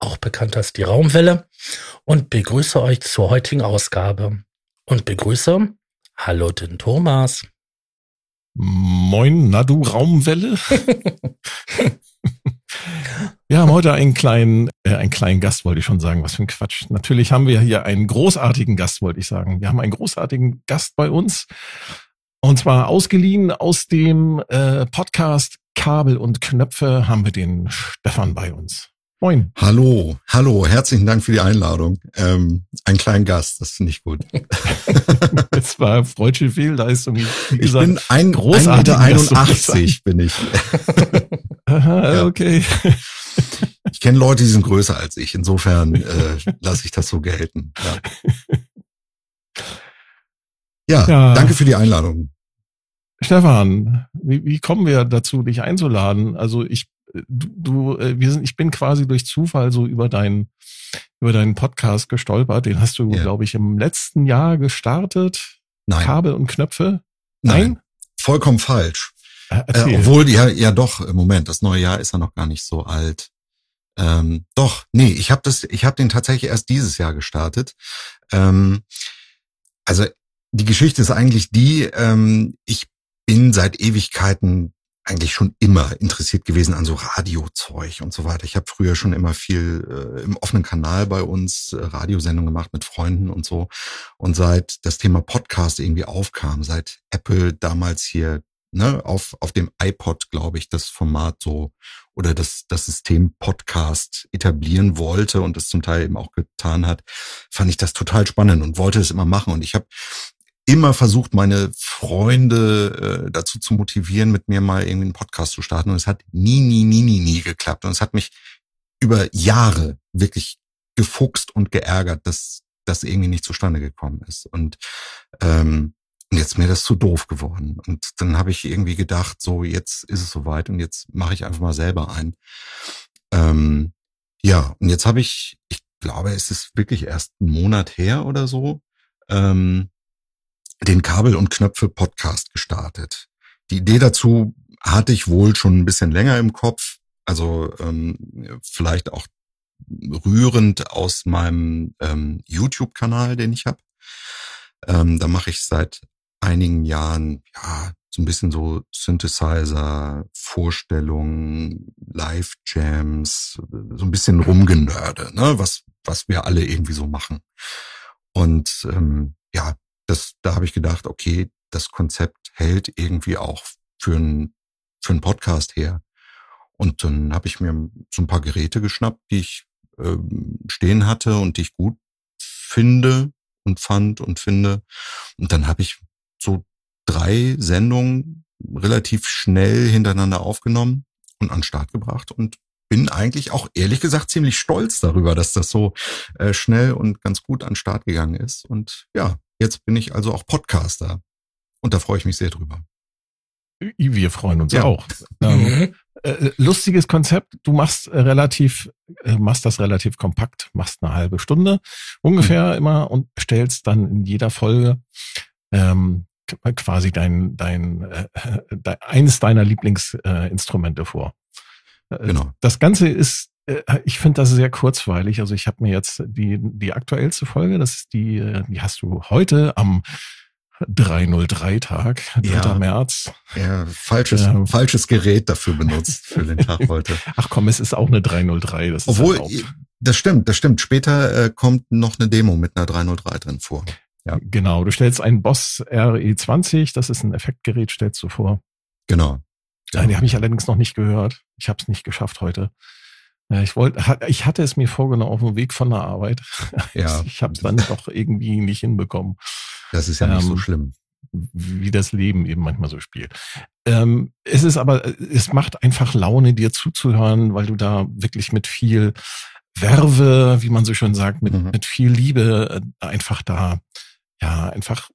auch bekannt als die Raumwelle, und begrüße euch zur heutigen Ausgabe. Und begrüße, hallo den Thomas. Moin, na du Raumwelle. wir haben heute einen kleinen, äh, einen kleinen Gast, wollte ich schon sagen. Was für ein Quatsch. Natürlich haben wir hier einen großartigen Gast, wollte ich sagen. Wir haben einen großartigen Gast bei uns. Und zwar ausgeliehen aus dem äh, Podcast Kabel und Knöpfe haben wir den Stefan bei uns. Moin. Hallo, hallo, herzlichen Dank für die Einladung. Ähm, ein kleiner Gast, das finde ich gut. das war freudsche Fehlleistung. Wie gesagt, ich bin ein, großartig 1,81 bin ich. Aha, ja. okay. Ich kenne Leute, die sind größer als ich. Insofern äh, lasse ich das so gelten. Ja. ja, ja, danke für die Einladung. Stefan, wie, wie kommen wir dazu, dich einzuladen? Also ich du, du äh, wir sind, ich bin quasi durch Zufall so über deinen über deinen Podcast gestolpert. Den hast du, yeah. glaube ich, im letzten Jahr gestartet. Nein. Kabel und Knöpfe. Nein, Nein? vollkommen falsch. Äh, äh, obwohl, ja, ja doch, im Moment, das neue Jahr ist ja noch gar nicht so alt. Ähm, doch, nee, ich habe das, ich habe den tatsächlich erst dieses Jahr gestartet. Ähm, also die Geschichte ist eigentlich die, ähm, ich bin seit Ewigkeiten eigentlich schon immer interessiert gewesen an so Radiozeug und so weiter. Ich habe früher schon immer viel äh, im offenen Kanal bei uns äh, Radiosendungen gemacht mit Freunden und so. Und seit das Thema Podcast irgendwie aufkam, seit Apple damals hier ne, auf, auf dem iPod, glaube ich, das Format so oder das, das System Podcast etablieren wollte und es zum Teil eben auch getan hat, fand ich das total spannend und wollte es immer machen. Und ich habe immer versucht, meine Freunde äh, dazu zu motivieren, mit mir mal irgendwie einen Podcast zu starten. Und es hat nie, nie, nie, nie, nie geklappt. Und es hat mich über Jahre wirklich gefuchst und geärgert, dass das irgendwie nicht zustande gekommen ist. Und ähm, jetzt mir das zu doof geworden. Und dann habe ich irgendwie gedacht, so jetzt ist es soweit und jetzt mache ich einfach mal selber ein. Ähm, ja, und jetzt habe ich, ich glaube, es ist wirklich erst einen Monat her oder so, ähm, den Kabel- und Knöpfe-Podcast gestartet. Die Idee dazu hatte ich wohl schon ein bisschen länger im Kopf, also ähm, vielleicht auch rührend aus meinem ähm, YouTube-Kanal, den ich habe. Ähm, da mache ich seit einigen Jahren ja so ein bisschen so Synthesizer, Vorstellungen, Live-Jams, so ein bisschen rumgenörde, ne, was was wir alle irgendwie so machen. Und ähm, ja, das, da habe ich gedacht, okay, das Konzept hält irgendwie auch für einen für einen Podcast her. Und dann habe ich mir so ein paar Geräte geschnappt, die ich ähm, stehen hatte und die ich gut finde und fand und finde. Und dann habe ich so drei Sendungen relativ schnell hintereinander aufgenommen und an Start gebracht und bin eigentlich auch ehrlich gesagt ziemlich stolz darüber, dass das so äh, schnell und ganz gut an Start gegangen ist. Und ja, Jetzt bin ich also auch Podcaster. Und da freue ich mich sehr drüber. Wir freuen uns ja. auch. Ähm, mhm. äh, lustiges Konzept. Du machst äh, relativ, äh, machst das relativ kompakt, machst eine halbe Stunde ungefähr mhm. immer und stellst dann in jeder Folge ähm, quasi dein, dein, äh, dein eines deiner Lieblingsinstrumente vor. Äh, genau. Das Ganze ist äh, ich finde das sehr kurzweilig. Also ich habe mir jetzt die, die aktuellste Folge, das ist die, äh, die hast du heute am 303-Tag, 3. Ja, März. Ja, falsches, äh, falsches Gerät dafür benutzt für den Tag heute. Ach komm, es ist auch eine 303. Das Obwohl, das stimmt, das stimmt. Später äh, kommt noch eine Demo mit einer 303 drin vor. Ja. Genau, du stellst einen Boss RE20, das ist ein Effektgerät, stellst du vor. Genau. Ja. Den habe ich allerdings noch nicht gehört. Ich habe es nicht geschafft heute. Ich wollte, ich hatte es mir vorgenommen auf dem Weg von der Arbeit. Ja. Ich habe es dann doch irgendwie nicht hinbekommen. Das ist ja nicht ähm, so schlimm. Wie das Leben eben manchmal so spielt. Ähm, es ist aber, es macht einfach Laune, dir zuzuhören, weil du da wirklich mit viel Werbe, wie man so schön sagt, mit, mhm. mit viel Liebe äh, einfach da, ja, einfach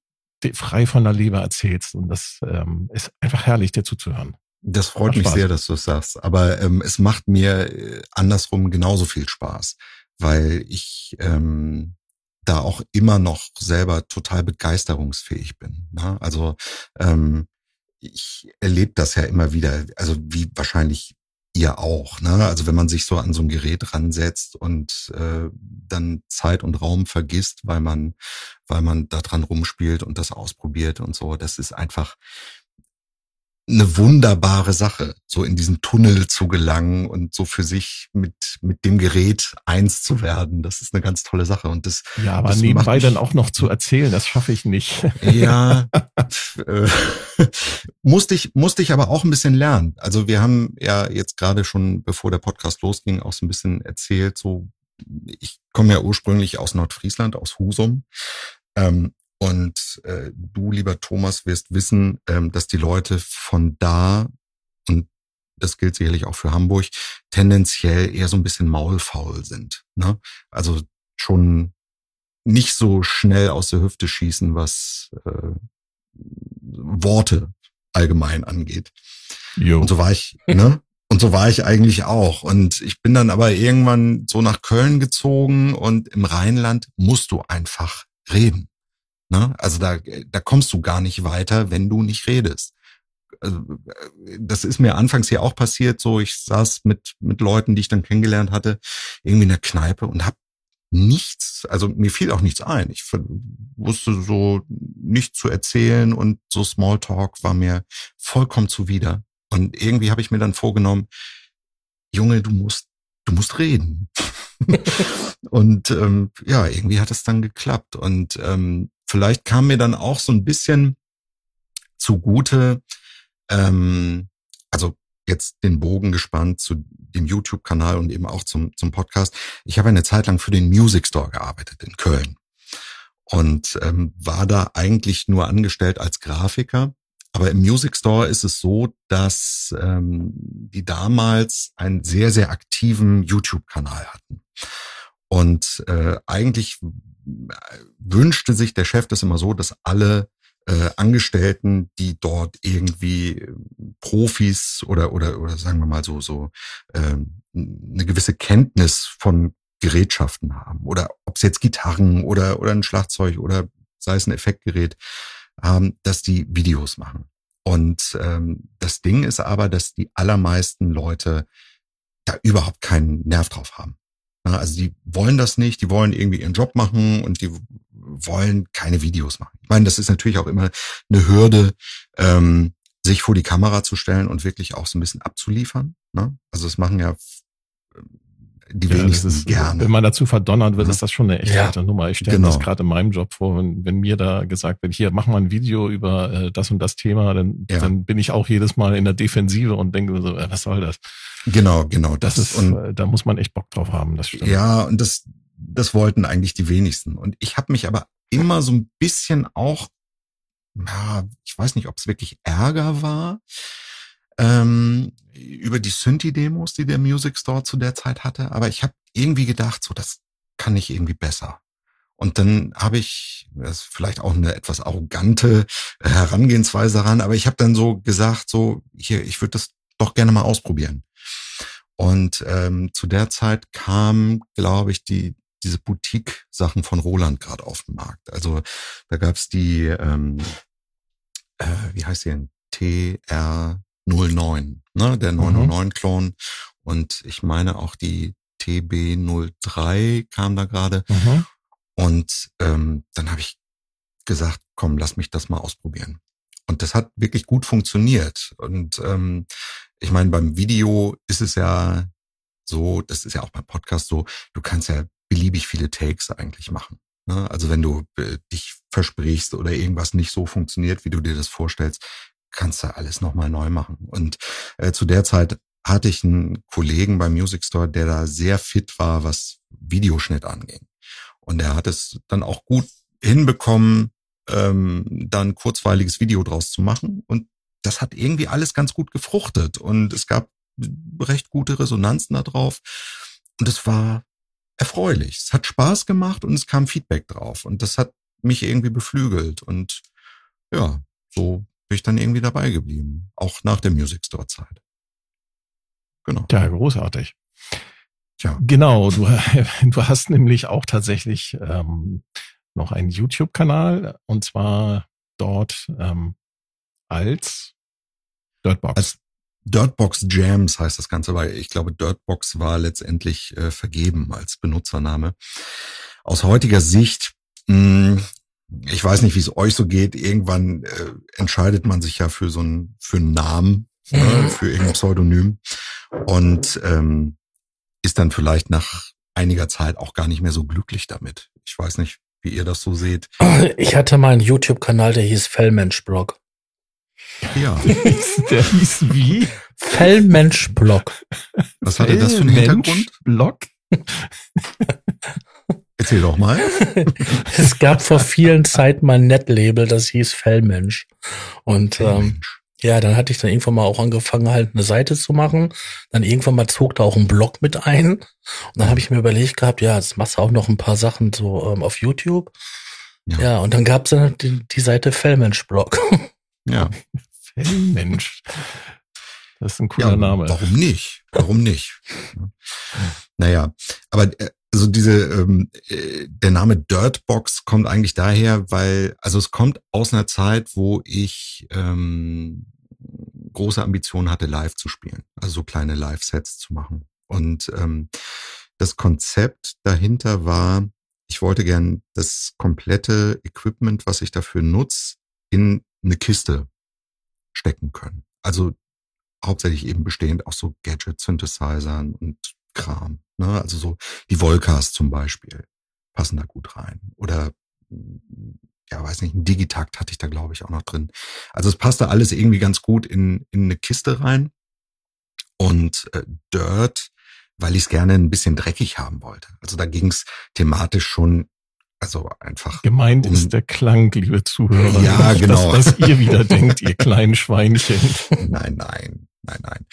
frei von der Leber erzählst. Und das ähm, ist einfach herrlich, dir zuzuhören. Das freut mich sehr, dass du es sagst. Aber ähm, es macht mir äh, andersrum genauso viel Spaß, weil ich ähm, da auch immer noch selber total begeisterungsfähig bin. Ne? Also ähm, ich erlebe das ja immer wieder, also wie wahrscheinlich ihr auch. Ne? Also wenn man sich so an so ein Gerät ransetzt und äh, dann Zeit und Raum vergisst, weil man, weil man da dran rumspielt und das ausprobiert und so, das ist einfach, eine wunderbare Sache, so in diesen Tunnel zu gelangen und so für sich mit, mit dem Gerät eins zu werden. Das ist eine ganz tolle Sache. Und das, ja, aber das nebenbei dann auch noch zu erzählen, das schaffe ich nicht. Ja, äh, musste ich, musste ich aber auch ein bisschen lernen. Also wir haben ja jetzt gerade schon, bevor der Podcast losging, auch so ein bisschen erzählt, so, ich komme ja ursprünglich aus Nordfriesland, aus Husum. Ähm, und äh, du, lieber Thomas, wirst wissen, ähm, dass die Leute von da, und das gilt sicherlich auch für Hamburg, tendenziell eher so ein bisschen maulfaul sind. Ne? Also schon nicht so schnell aus der Hüfte schießen, was äh, Worte allgemein angeht. Jo. Und so war ich, ne? Und so war ich eigentlich auch. Und ich bin dann aber irgendwann so nach Köln gezogen und im Rheinland musst du einfach reden. Ne? Also da, da kommst du gar nicht weiter, wenn du nicht redest. Also, das ist mir anfangs hier auch passiert. So, ich saß mit mit Leuten, die ich dann kennengelernt hatte, irgendwie in der Kneipe und habe nichts, also mir fiel auch nichts ein. Ich wusste so nichts zu erzählen und so Smalltalk war mir vollkommen zuwider. Und irgendwie habe ich mir dann vorgenommen, Junge, du musst, du musst reden. und ähm, ja, irgendwie hat es dann geklappt. Und ähm, vielleicht kam mir dann auch so ein bisschen zugute, ähm, also jetzt den Bogen gespannt zu dem YouTube-Kanal und eben auch zum, zum Podcast. Ich habe eine Zeit lang für den Music Store gearbeitet in Köln und ähm, war da eigentlich nur angestellt als Grafiker. Aber im Music Store ist es so, dass ähm, die damals einen sehr, sehr aktiven YouTube-Kanal hatten. Und äh, eigentlich wünschte sich der Chef das immer so, dass alle äh, Angestellten, die dort irgendwie äh, Profis oder oder oder sagen wir mal so so äh, eine gewisse Kenntnis von Gerätschaften haben oder ob es jetzt Gitarren oder oder ein Schlagzeug oder sei es ein Effektgerät haben, dass die Videos machen. Und ähm, das Ding ist aber, dass die allermeisten Leute da überhaupt keinen Nerv drauf haben. Also die wollen das nicht, die wollen irgendwie ihren Job machen und die wollen keine Videos machen. Ich meine, das ist natürlich auch immer eine Hürde, ähm, sich vor die Kamera zu stellen und wirklich auch so ein bisschen abzuliefern. Ne? Also das machen ja die ja, wenigsten ist, gerne. Wenn man dazu verdonnert wird, mhm. ist das schon eine echte ja, Nummer. Ich stelle genau. mir das gerade in meinem Job vor, wenn, wenn mir da gesagt wird, hier, mach mal ein Video über äh, das und das Thema, dann, ja. dann bin ich auch jedes Mal in der Defensive und denke so, äh, was soll das? Genau, genau. Das, das ist, und, äh, da muss man echt Bock drauf haben, das stimmt. Ja, und das, das wollten eigentlich die wenigsten. Und ich habe mich aber immer so ein bisschen auch, ja, ich weiß nicht, ob es wirklich Ärger war, ähm, über die Synthi-Demos, die der Music Store zu der Zeit hatte. Aber ich habe irgendwie gedacht, so, das kann ich irgendwie besser. Und dann habe ich, das ist vielleicht auch eine etwas arrogante Herangehensweise daran, aber ich habe dann so gesagt, so, hier, ich würde das doch gerne mal ausprobieren. Und ähm, zu der Zeit kam, glaube ich, die diese Boutique-Sachen von Roland gerade auf den Markt. Also da gab's die, ähm, äh, wie heißt die denn? TR 09, ne, der 909-Klon. Mhm. Und ich meine auch die TB03 kam da gerade. Mhm. Und ähm, dann habe ich gesagt, komm, lass mich das mal ausprobieren. Und das hat wirklich gut funktioniert. Und ähm, ich meine, beim Video ist es ja so, das ist ja auch beim Podcast so, du kannst ja beliebig viele Takes eigentlich machen. Ne? Also wenn du äh, dich versprichst oder irgendwas nicht so funktioniert, wie du dir das vorstellst, kannst du alles nochmal neu machen. Und äh, zu der Zeit hatte ich einen Kollegen beim Music Store, der da sehr fit war, was Videoschnitt anging. Und er hat es dann auch gut hinbekommen, ähm, dann kurzweiliges Video draus zu machen. Und das hat irgendwie alles ganz gut gefruchtet. Und es gab recht gute Resonanzen da drauf. Und es war erfreulich. Es hat Spaß gemacht und es kam Feedback drauf. Und das hat mich irgendwie beflügelt. Und ja, so bin ich dann irgendwie dabei geblieben. Auch nach der Music Store Zeit. Genau. Ja, großartig. Tja. Genau, du, du hast nämlich auch tatsächlich ähm, noch einen YouTube-Kanal und zwar dort ähm, als Dirtbox. Als Dirtbox Jams heißt das Ganze, weil ich glaube, Dirtbox war letztendlich äh, vergeben als Benutzername. Aus heutiger Sicht, mh, hm, ich weiß nicht, wie es euch so geht, irgendwann äh, entscheidet man sich ja für so einen, für einen Namen, äh, für irgendein Pseudonym und ähm, ist dann vielleicht nach einiger Zeit auch gar nicht mehr so glücklich damit. Ich weiß nicht, wie ihr das so seht. Ich hatte mal einen YouTube-Kanal, der hieß Fellmensch-Blog. Ja. der hieß wie? Fellmensch-Blog. Was hatte das für einen Hintergrund? Blog? Erzähl doch mal. es gab vor vielen Zeiten mal ein Netlabel, das hieß Fellmensch. Und ähm, ja, dann hatte ich dann irgendwann mal auch angefangen, halt eine Seite zu machen. Dann irgendwann mal zog da auch ein Blog mit ein. Und dann habe ich mir überlegt gehabt, ja, jetzt machst du auch noch ein paar Sachen so ähm, auf YouTube. Ja. ja, und dann gab es dann die, die Seite Fellmensch-Blog. Ja. Fellmensch. Das ist ein cooler ja, Name. Warum nicht? Warum nicht? naja, aber äh, also diese ähm, äh, der Name Dirtbox kommt eigentlich daher, weil also es kommt aus einer Zeit, wo ich ähm, große Ambitionen hatte, live zu spielen, also so kleine Live-Sets zu machen. Und ähm, das Konzept dahinter war, ich wollte gern das komplette Equipment, was ich dafür nutze, in eine Kiste stecken können. Also hauptsächlich eben bestehend aus so Gadget-Synthesizern und Kram. Ne? Also so die Volcas zum Beispiel passen da gut rein. Oder ja, weiß nicht, ein Digitakt hatte ich da, glaube ich, auch noch drin. Also es passte alles irgendwie ganz gut in, in eine Kiste rein. Und äh, Dirt, weil ich es gerne ein bisschen dreckig haben wollte. Also da ging es thematisch schon, also einfach. Gemeint um, ist der Klang, liebe Zuhörer. Ja, genau. Das, was ihr wieder denkt, ihr kleinen Schweinchen. Nein, nein, nein, nein.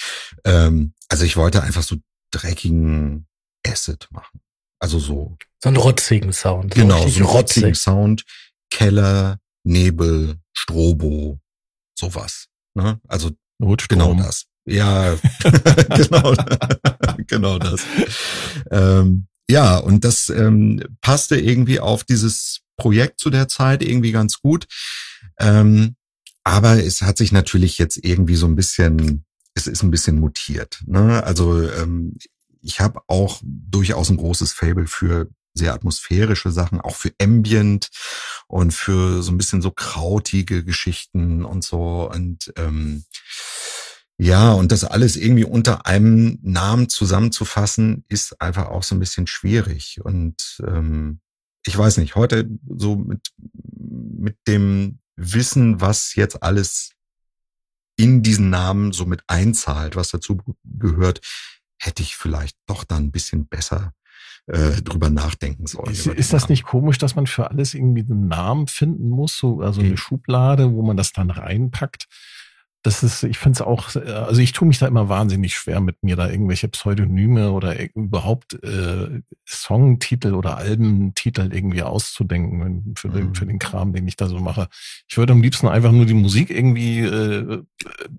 Ähm, also ich wollte einfach so dreckigen Acid machen. Also so. So einen rotzigen Sound. Genau, so einen rotzigen Sound. Keller, Nebel, Strobo, sowas. Ne? Also genau das. Ja, genau, genau das. Ähm, ja, und das ähm, passte irgendwie auf dieses Projekt zu der Zeit irgendwie ganz gut. Ähm, aber es hat sich natürlich jetzt irgendwie so ein bisschen es ist ein bisschen mutiert. Ne? Also ähm, ich habe auch durchaus ein großes Fable für sehr atmosphärische Sachen, auch für Ambient und für so ein bisschen so krautige Geschichten und so. Und ähm, ja, und das alles irgendwie unter einem Namen zusammenzufassen, ist einfach auch so ein bisschen schwierig. Und ähm, ich weiß nicht, heute so mit, mit dem Wissen, was jetzt alles in diesen Namen so mit einzahlt, was dazu gehört, hätte ich vielleicht doch dann ein bisschen besser äh, drüber nachdenken sollen. Ist, ist das nicht komisch, dass man für alles irgendwie einen Namen finden muss, so also eine Schublade, wo man das dann reinpackt? Das ist, ich finde es auch, also ich tue mich da immer wahnsinnig schwer mit mir, da irgendwelche Pseudonyme oder überhaupt äh, Songtitel oder Albentitel irgendwie auszudenken für den, für den mhm. Kram, den ich da so mache. Ich würde am liebsten einfach nur die Musik irgendwie äh,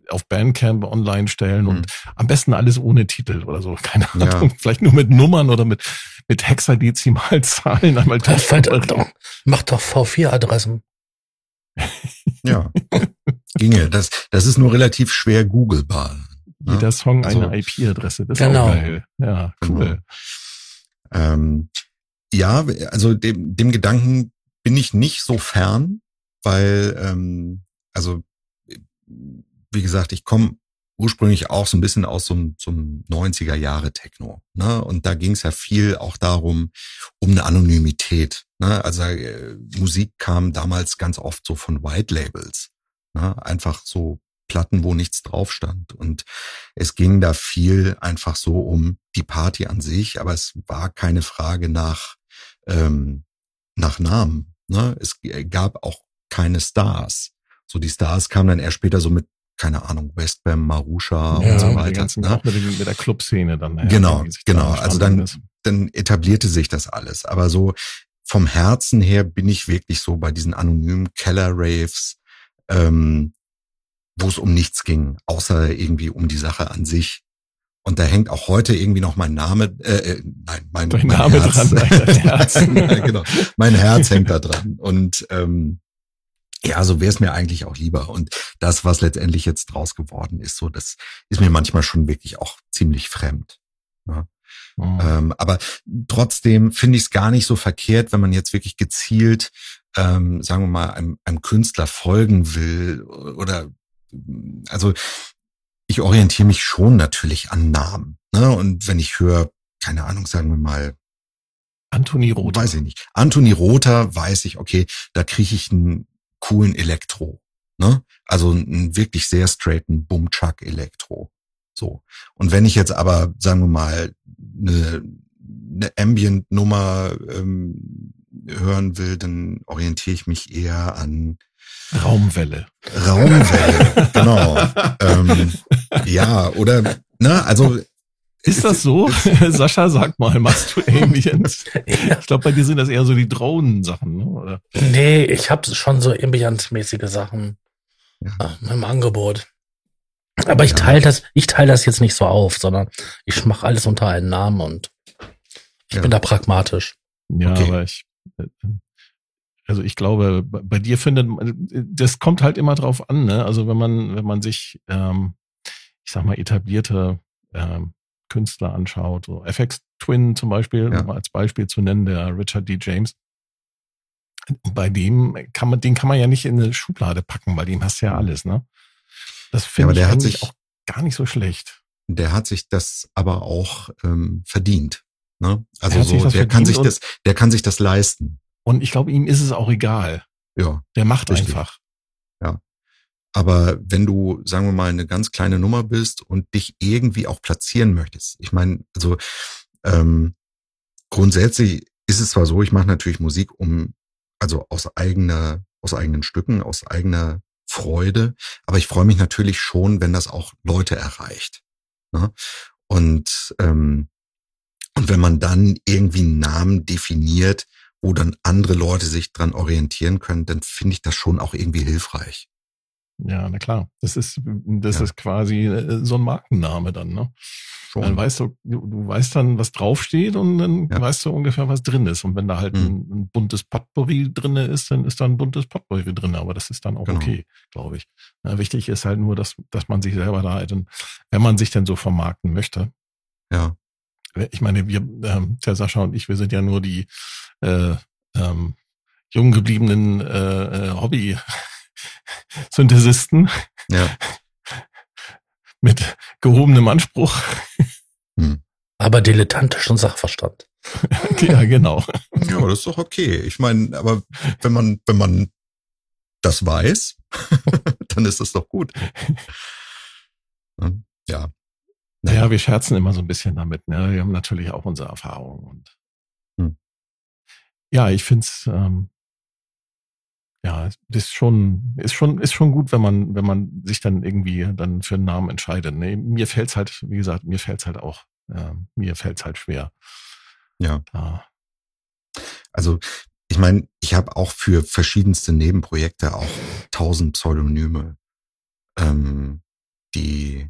auf Bandcamp online stellen und mhm. am besten alles ohne Titel oder so. Keine Ahnung. Ja. Vielleicht nur mit Nummern oder mit, mit Hexadezimalzahlen einmal. Mach doch V4-Adressen. Ja. Ginge. Das, das ist nur relativ schwer googelbar. Ne? Jeder Song also, eine IP-Adresse. Das genau. ist auch geil. Ja, cool. Genau. Ähm, ja, also dem, dem Gedanken bin ich nicht so fern, weil, ähm, also, wie gesagt, ich komme ursprünglich auch so ein bisschen aus so einem, so einem 90er Jahre Techno. Ne? Und da ging es ja viel auch darum, um eine Anonymität. Ne? Also äh, Musik kam damals ganz oft so von White Labels. Ne? Einfach so Platten, wo nichts drauf stand. Und es ging da viel einfach so um die Party an sich, aber es war keine Frage nach, ähm, nach Namen. Ne? Es gab auch keine Stars. So die Stars kamen dann erst später so mit keine Ahnung, Westbam, Marusha ja, und so weiter. Ganzen, ne? Mit, mit der Clubszene dann. Ja, genau, genau. Also dann, dann etablierte sich das alles. Aber so vom Herzen her bin ich wirklich so bei diesen anonymen Keller-Raves, ähm, wo es um nichts ging, außer irgendwie um die Sache an sich. Und da hängt auch heute irgendwie noch mein Name, äh, äh nein, mein, mein Name Herz. dran, Herz. genau, mein Herz hängt da dran. Und ähm, ja, so wäre es mir eigentlich auch lieber. Und das, was letztendlich jetzt draus geworden ist, so das ist mir manchmal schon wirklich auch ziemlich fremd. Ja. Mhm. Ähm, aber trotzdem finde ich es gar nicht so verkehrt, wenn man jetzt wirklich gezielt, ähm, sagen wir mal, einem, einem Künstler folgen will oder also ich orientiere mich schon natürlich an Namen. Ne? Und wenn ich höre, keine Ahnung, sagen wir mal, Anthony Rother. Weiß ich nicht. Anthony Rother weiß ich, okay, da kriege ich einen coolen Elektro. Ne? Also einen wirklich sehr straighten Boom-Chuck Elektro. So. Und wenn ich jetzt aber, sagen wir mal, eine, eine Ambient-Nummer ähm, hören will, dann orientiere ich mich eher an Raumwelle. Raumwelle, genau. ähm, ja, oder, ne, also. Ist das so? Sascha, sag mal, machst du Ambient? ja. Ich glaube, bei dir sind das eher so die Drohnen-Sachen, ne? oder? Nee, ich habe schon so Ambient-mäßige Sachen ja. äh, im Angebot. Aber ich teile das, ich teile das jetzt nicht so auf, sondern ich mache alles unter einen Namen und ich ja. bin da pragmatisch. Ja, okay. aber ich, also ich glaube, bei dir findet, das kommt halt immer drauf an, ne? Also wenn man, wenn man sich, ähm, ich sag mal, etablierte ähm, Künstler anschaut, so FX Twin zum Beispiel, ja. um als Beispiel zu nennen, der Richard D. James. Bei dem kann man, den kann man ja nicht in eine Schublade packen, bei dem hast du ja alles, ne? Das finde ja, ich eigentlich sich, auch gar nicht so schlecht. Der hat sich das aber auch ähm, verdient. Ne? Also so, der kann sich das, der kann sich das leisten. Und ich glaube, ihm ist es auch egal. Ja. Der macht richtig. einfach. Ja. Aber wenn du, sagen wir mal, eine ganz kleine Nummer bist und dich irgendwie auch platzieren möchtest, ich meine, also ähm, grundsätzlich ist es zwar so, ich mache natürlich Musik um, also aus eigener, aus eigenen Stücken, aus eigener Freude, aber ich freue mich natürlich schon, wenn das auch Leute erreicht. Ne? Und ähm, und wenn man dann irgendwie einen Namen definiert, wo dann andere Leute sich dran orientieren können, dann finde ich das schon auch irgendwie hilfreich. Ja, na klar. Das ist, das ja. ist quasi äh, so ein Markenname dann, ne? Schon. Dann weißt du, du, weißt dann, was draufsteht und dann ja. weißt du ungefähr, was drin ist. Und wenn da halt mhm. ein, ein, buntes Potpourri drinne ist, dann ist da ein buntes Potpourri drin. Aber das ist dann auch genau. okay, glaube ich. Ja, wichtig ist halt nur, dass, dass man sich selber da halt, wenn man sich denn so vermarkten möchte. Ja. Ich meine, wir, ähm, der Sascha und ich, wir sind ja nur die äh, ähm, jung gebliebenen äh, äh, Hobby-Synthesisten. Ja. Mit gehobenem Anspruch. Hm. Aber dilettantischen Sachverstand. ja, genau. Ja, aber das ist doch okay. Ich meine, aber wenn man, wenn man das weiß, dann ist das doch gut. Ja. Naja, wir scherzen immer so ein bisschen damit. Ne? Wir haben natürlich auch unsere Erfahrungen. Und hm. Ja, ich finde es, ähm, ja, ist schon, ist schon, ist schon gut, wenn man, wenn man sich dann irgendwie dann für einen Namen entscheidet. Nee, mir fällt's halt, wie gesagt, mir fällt's halt auch, äh, mir fällt's halt schwer. Ja. Da. Also ich meine, ich habe auch für verschiedenste Nebenprojekte auch tausend Pseudonyme, ähm, die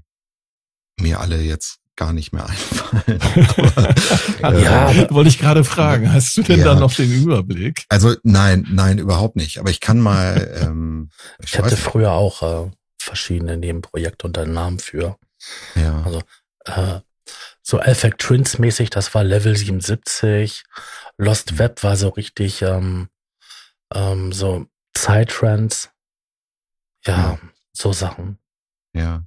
mir alle jetzt gar nicht mehr einfallen. Aber, ja, äh, wollte ich gerade fragen. Hast du denn ja. da noch den Überblick? Also nein, nein, überhaupt nicht. Aber ich kann mal. Ähm, ich, ich hatte früher auch äh, verschiedene Nebenprojekte unter Namen für. Ja. Also äh, so Effect Twins mäßig, das war Level 77. Lost Web war so richtig ähm, ähm, so Psytrance. Ja, ja, so Sachen. Ja.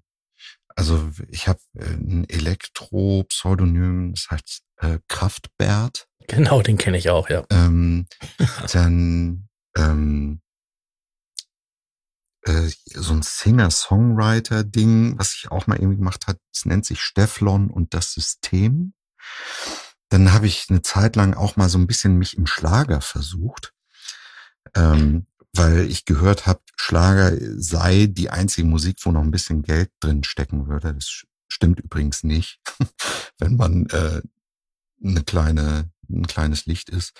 Also ich habe äh, ein Elektro-Pseudonym, das heißt äh, Kraftbert. Genau, den kenne ich auch, ja. Ähm, dann ähm, äh, so ein Singer-Songwriter-Ding, was ich auch mal irgendwie gemacht hat, es nennt sich Stefflon und das System. Dann habe ich eine Zeit lang auch mal so ein bisschen mich im Schlager versucht. Ähm, weil ich gehört habe, Schlager sei die einzige Musik, wo noch ein bisschen Geld drin stecken würde. Das stimmt übrigens nicht, wenn man äh, eine kleine, ein kleines Licht ist.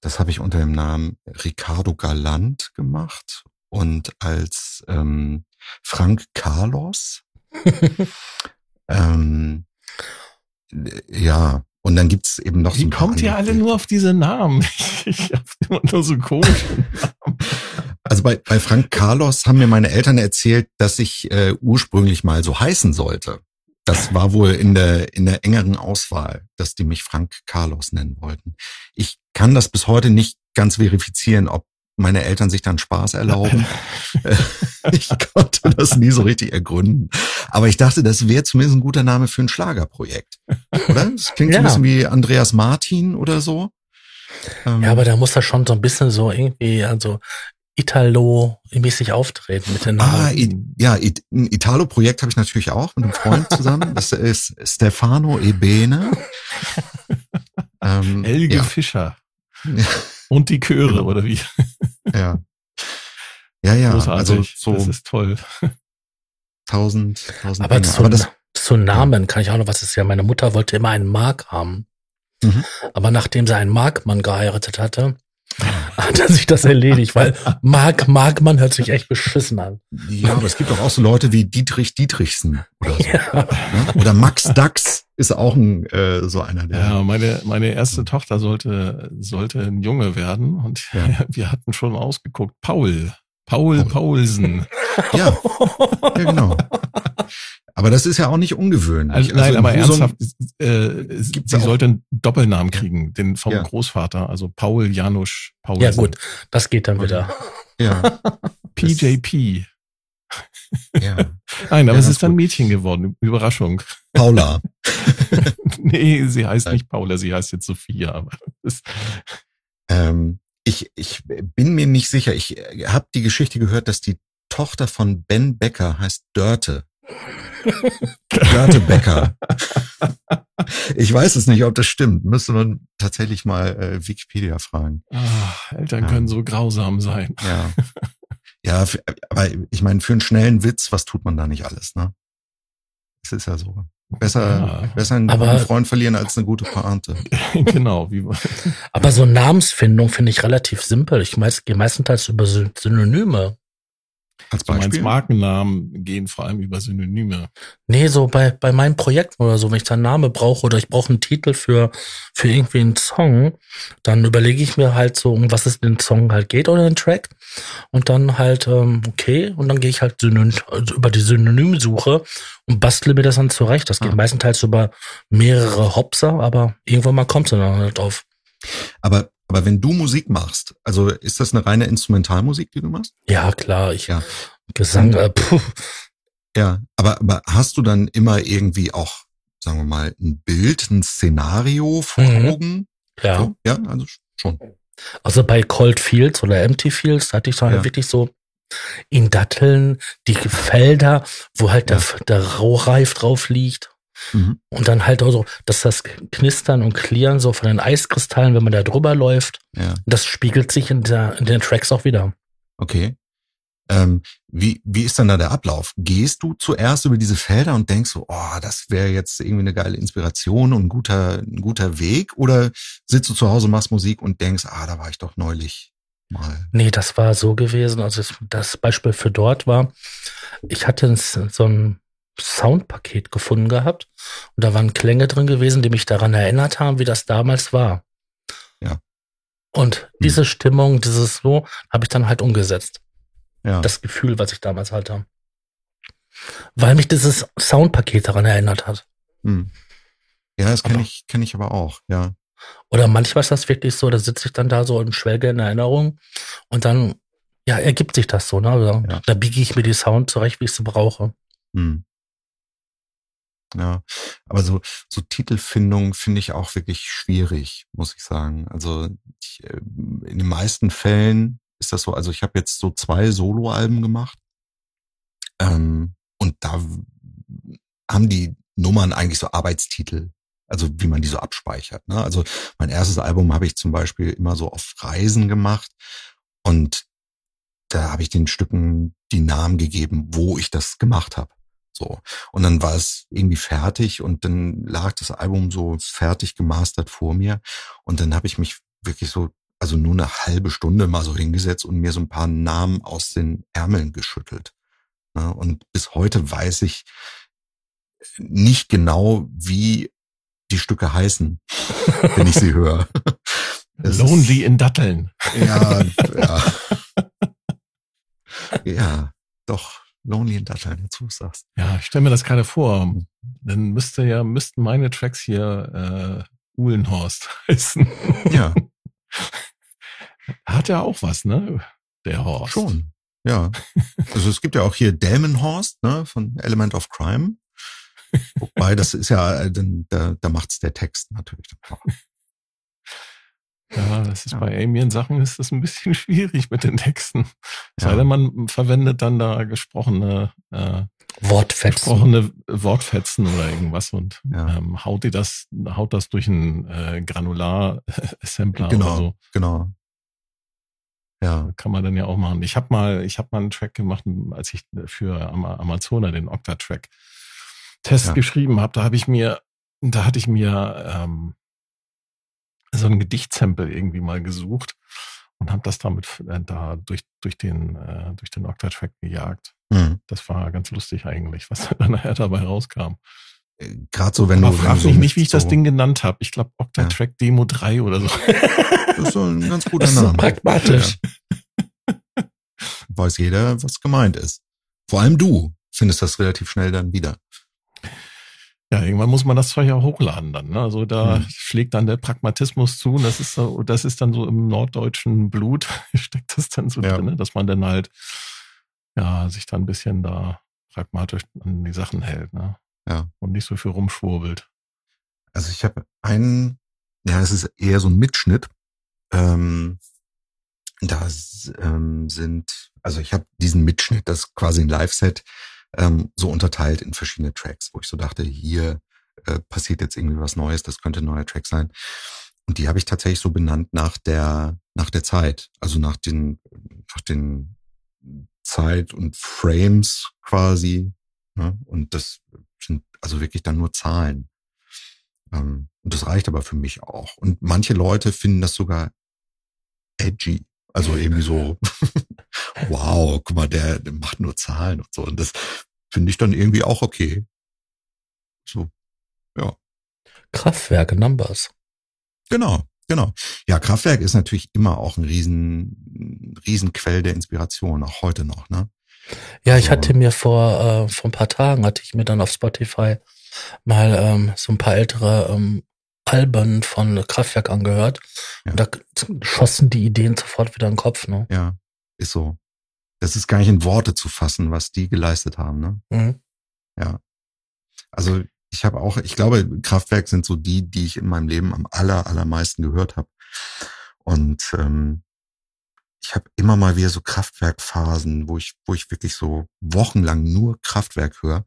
Das habe ich unter dem Namen Ricardo Galant gemacht und als ähm, Frank Carlos. ähm, ja, und dann gibt's eben noch Wie so ein kommt ihr alle nur auf diese Namen? Ich habe immer nur so komische Namen. Also bei, bei Frank Carlos haben mir meine Eltern erzählt, dass ich äh, ursprünglich mal so heißen sollte. Das war wohl in der, in der engeren Auswahl, dass die mich Frank Carlos nennen wollten. Ich kann das bis heute nicht ganz verifizieren, ob meine Eltern sich dann Spaß erlauben. ich konnte das nie so richtig ergründen. Aber ich dachte, das wäre zumindest ein guter Name für ein Schlagerprojekt. Oder? Das klingt ja. so ein bisschen wie Andreas Martin oder so. Ähm, ja, aber da muss er schon so ein bisschen so irgendwie, also Italo-mäßig auftreten mit den Namen. Ah, I ja, ein Italo-Projekt habe ich natürlich auch mit einem Freund zusammen. Das ist Stefano Ebene. ähm, Helge ja. Fischer. Und die Chöre, genau. oder wie? Ja. Ja, ja. Großartig. Also so das ist toll. Tausend, tausend. Aber, zu, Aber das, zu Namen kann ich auch noch was ist ja. Meine Mutter wollte immer einen Mark haben. Mhm. Aber nachdem sie einen Markmann geheiratet hatte, hat er sich das erledigt, weil Mark Markmann hört sich echt beschissen an. Ja, aber es gibt doch auch so Leute wie Dietrich Dietrichsen oder so. Ja. Ne? Oder Max Dax ist auch ein, äh, so einer der. Ja, meine, meine erste Tochter sollte, sollte ein Junge werden und ja. wir hatten schon ausgeguckt. Paul. Paul, Paul. Paulsen. Ja. ja, genau. Aber das ist ja auch nicht ungewöhnlich. Also, nein, also aber ernsthaft, äh, sie sollte einen Doppelnamen kriegen, den vom ja. Großvater, also Paul Janusz Paulsen. Ja gut, das geht dann wieder. Ja. PJP. Ja. Nein, aber ja, es ist dann Mädchen geworden. Überraschung. Paula. nee, sie heißt nicht Paula, sie heißt jetzt Sophia. Aber ähm, ich, ich bin mir nicht sicher. Ich habe die Geschichte gehört, dass die Tochter von Ben Becker heißt Dörte. Dörte Becker. Ich weiß es nicht, ob das stimmt. Müsste man tatsächlich mal äh, Wikipedia fragen. Ach, Eltern ja. können so grausam sein. Ja. Ja, aber ich meine, für einen schnellen Witz, was tut man da nicht alles, ne? Es ist ja so. Besser, ja. besser einen aber, guten Freund verlieren als eine gute Pointe. genau. Wie aber so Namensfindung finde ich relativ simpel. Ich gehe meistenteils über Synonyme. Als Beispiel? Du meinst Markennamen gehen vor allem über Synonyme. Nee, so bei, bei meinen Projekten oder so, wenn ich da einen Namen brauche oder ich brauche einen Titel für, für irgendwie einen Song, dann überlege ich mir halt so, um was es in den Song halt geht oder den Track. Und dann halt, ähm, okay, und dann gehe ich halt Synonym, also über die Synonymsuche und bastle mir das dann zurecht. Das geht ah. meistenteils über mehrere Hopser, aber irgendwann mal kommt es dann halt auf. Aber aber wenn du Musik machst, also ist das eine reine Instrumentalmusik, die du machst? Ja, klar. Ich ja. Gesang. Äh, puh. Ja, aber, aber hast du dann immer irgendwie auch, sagen wir mal, ein Bild, ein Szenario vor mhm. Augen? Ja. So? Ja, also schon. Also bei Cold Fields oder Empty Fields hatte ich dann ja. wirklich so in Datteln die Felder, wo halt ja. der, der Raureif drauf liegt Mhm. Und dann halt auch so, dass das Knistern und Klirren so von den Eiskristallen, wenn man da drüber läuft, ja. das spiegelt sich in, der, in den Tracks auch wieder. Okay. Ähm, wie, wie ist dann da der Ablauf? Gehst du zuerst über diese Felder und denkst so, oh, das wäre jetzt irgendwie eine geile Inspiration und ein guter, ein guter Weg? Oder sitzt du zu Hause, machst Musik und denkst, ah, da war ich doch neulich mal? Nee, das war so gewesen. Also das Beispiel für dort war, ich hatte so ein Soundpaket gefunden gehabt und da waren Klänge drin gewesen, die mich daran erinnert haben, wie das damals war. Ja. Und hm. diese Stimmung, dieses so, habe ich dann halt umgesetzt. Ja. Das Gefühl, was ich damals hatte. Weil mich dieses Soundpaket daran erinnert hat. Hm. Ja, das kenne ich, kenne ich aber auch, ja. Oder manchmal ist das wirklich so, da sitze ich dann da so in Schwelge in Erinnerung und dann, ja, ergibt sich das so, ne? Also, ja. Da biege ich mir die Sound zurecht, wie ich sie brauche. Hm. Ja, aber so, so Titelfindung finde ich auch wirklich schwierig, muss ich sagen. Also ich, äh, in den meisten Fällen ist das so, also ich habe jetzt so zwei Soloalben gemacht ähm, und da haben die Nummern eigentlich so Arbeitstitel, also wie man die so abspeichert. Ne? Also mein erstes Album habe ich zum Beispiel immer so auf Reisen gemacht und da habe ich den Stücken die Namen gegeben, wo ich das gemacht habe. So. Und dann war es irgendwie fertig und dann lag das Album so fertig gemastert vor mir. Und dann habe ich mich wirklich so, also nur eine halbe Stunde mal so hingesetzt und mir so ein paar Namen aus den Ärmeln geschüttelt. Und bis heute weiß ich nicht genau, wie die Stücke heißen, wenn ich sie höre. Lonely ist, in Datteln. Ja, ja. ja, doch. Lonely in Datteln, jetzt du sagst. Ja, ich stelle mir das gerade vor. Dann müsste ja, müssten meine Tracks hier äh, Uhlenhorst heißen. Ja. Hat ja auch was, ne? Der Horst. Schon. Ja. Also es gibt ja auch hier Delmenhorst, ne, von Element of Crime. Wobei, das ist ja, äh, da, da macht's der Text natürlich. Ja, das ist ja. bei Alien-Sachen ist das ein bisschen schwierig mit den Texten. Ja. Sei denn, man verwendet dann da gesprochene äh, Wortfetzen. Gesprochene Wortfetzen oder irgendwas und ja. ähm, haut die das, haut das durch einen äh, Granular-Assembler genau, oder so. Genau. Ja. Kann man dann ja auch machen. Ich habe mal, ich habe mal einen Track gemacht, als ich für Amazona den Octa-Track Test geschrieben habe. Da habe ich mir, da hatte ich mir ähm, so ein Gedichtsample irgendwie mal gesucht und habe das damit äh, da durch durch den äh, durch den Octa-Track gejagt. Mhm. Das war ganz lustig eigentlich, was dann nachher dabei rauskam. Äh, Gerade so, wenn Aber du. Frag mich so nicht, wie ich so das Ding genannt habe. Ich glaube Octa-Track ja. Demo 3 oder so. Das ist so ein ganz guter Name. pragmatisch. Ja. Weiß jeder, was gemeint ist. Vor allem du findest das relativ schnell dann wieder. Ja, irgendwann muss man das Zeug ja hochladen dann. Ne? Also da mhm. schlägt dann der Pragmatismus zu und das ist so, das ist dann so im norddeutschen Blut, steckt das dann so ja. drin, ne? dass man dann halt ja sich dann ein bisschen da pragmatisch an die Sachen hält, ne? Ja. Und nicht so viel rumschwurbelt. Also ich habe einen, ja, es ist eher so ein Mitschnitt. Ähm, da ähm, sind, also ich habe diesen Mitschnitt, das ist quasi ein Live-Set, ähm, so unterteilt in verschiedene Tracks, wo ich so dachte, hier äh, passiert jetzt irgendwie was Neues, das könnte ein neuer Track sein. Und die habe ich tatsächlich so benannt nach der, nach der Zeit, also nach den, nach den Zeit und Frames quasi. Ne? Und das sind also wirklich dann nur Zahlen. Ähm, und das reicht aber für mich auch. Und manche Leute finden das sogar edgy. Also irgendwie so, wow, guck mal, der, der macht nur Zahlen und so. Und das finde ich dann irgendwie auch okay. So, ja. Kraftwerke Numbers. Genau, genau. Ja, Kraftwerk ist natürlich immer auch ein riesen, riesen Quell der Inspiration, auch heute noch, ne? Ja, ich hatte mir vor, äh, vor ein paar Tagen hatte ich mir dann auf Spotify mal ähm, so ein paar ältere ähm, Alben von Kraftwerk angehört. Ja. Und da schossen die Ideen sofort wieder in den Kopf, ne? Ja, ist so. Das ist gar nicht in Worte zu fassen, was die geleistet haben, ne? Mhm. Ja. Also ich habe auch, ich glaube, Kraftwerk sind so die, die ich in meinem Leben am aller, allermeisten gehört habe. Und ähm, ich habe immer mal wieder so Kraftwerkphasen, wo ich, wo ich wirklich so wochenlang nur Kraftwerk höre.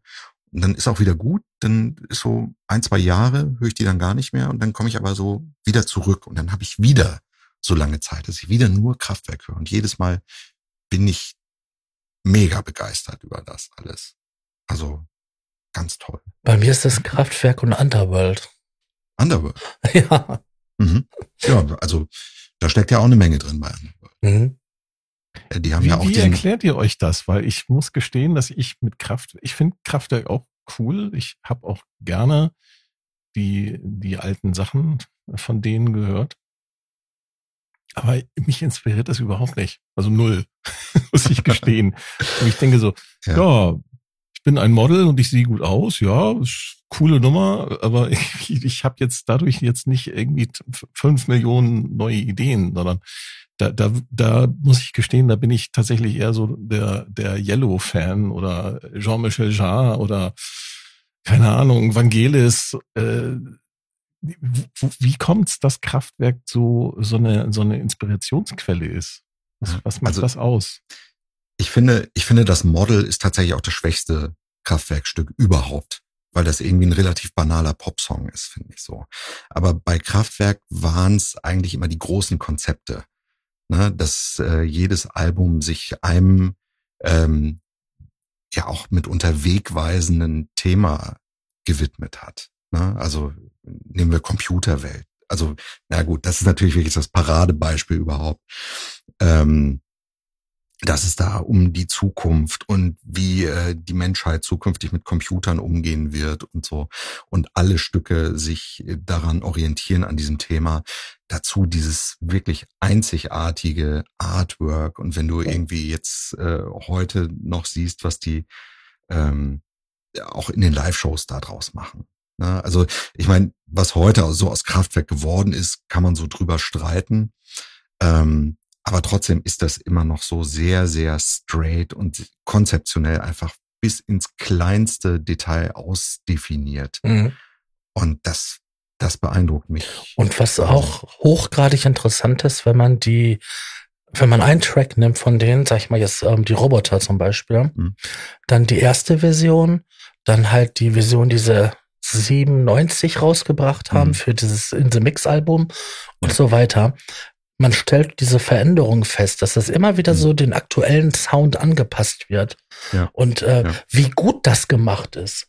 Und dann ist auch wieder gut, dann ist so ein, zwei Jahre höre ich die dann gar nicht mehr und dann komme ich aber so wieder zurück und dann habe ich wieder so lange Zeit, dass ich wieder nur Kraftwerk höre. Und jedes Mal bin ich mega begeistert über das alles. Also ganz toll. Bei mir ist das Kraftwerk und Underworld. Underworld? Ja. Mhm. Ja, also da steckt ja auch eine Menge drin bei Underworld. Mhm. Die haben wie, ja auch wie erklärt ihr euch das? Weil ich muss gestehen, dass ich mit Kraft, ich finde Kraftwerk auch cool. Ich habe auch gerne die, die alten Sachen von denen gehört. Aber mich inspiriert das überhaupt nicht. Also null, muss ich gestehen. und ich denke so, ja. ja. ich bin ein Model und ich sehe gut aus, ja, coole Nummer, aber ich, ich habe jetzt dadurch jetzt nicht irgendwie fünf Millionen neue Ideen, sondern da, da, da muss ich gestehen, da bin ich tatsächlich eher so der, der Yellow-Fan oder Jean-Michel Jarre oder keine Ahnung, Vangelis, äh, wie, wie kommt's, dass Kraftwerk so, so eine, so eine Inspirationsquelle ist? Was, was macht also, das aus? Ich finde, ich finde, das Model ist tatsächlich auch das schwächste Kraftwerkstück überhaupt, weil das irgendwie ein relativ banaler Popsong ist, finde ich so. Aber bei Kraftwerk waren es eigentlich immer die großen Konzepte. ne, dass äh, jedes Album sich einem ähm, ja auch mit unterwegweisenden Thema gewidmet hat. Ne? Also nehmen wir Computerwelt. Also, na gut, das ist natürlich wirklich das Paradebeispiel überhaupt. Ähm, dass es da um die Zukunft und wie äh, die Menschheit zukünftig mit Computern umgehen wird und so. Und alle Stücke sich daran orientieren an diesem Thema. Dazu dieses wirklich einzigartige Artwork. Und wenn du irgendwie jetzt äh, heute noch siehst, was die ähm, auch in den Live-Shows da draus machen. Ne? Also ich meine, was heute so aus Kraftwerk geworden ist, kann man so drüber streiten. Ähm, aber trotzdem ist das immer noch so sehr, sehr straight und konzeptionell einfach bis ins kleinste Detail ausdefiniert. Mhm. Und das, das beeindruckt mich. Und was auch hochgradig interessant ist, wenn man die, wenn man einen Track nimmt von denen, sag ich mal jetzt ähm, die Roboter zum Beispiel, mhm. dann die erste Version, dann halt die Version, diese 97 rausgebracht haben mhm. für dieses In the Mix Album und so weiter man stellt diese Veränderung fest, dass das immer wieder mhm. so den aktuellen Sound angepasst wird. Ja. Und äh, ja. wie gut das gemacht ist.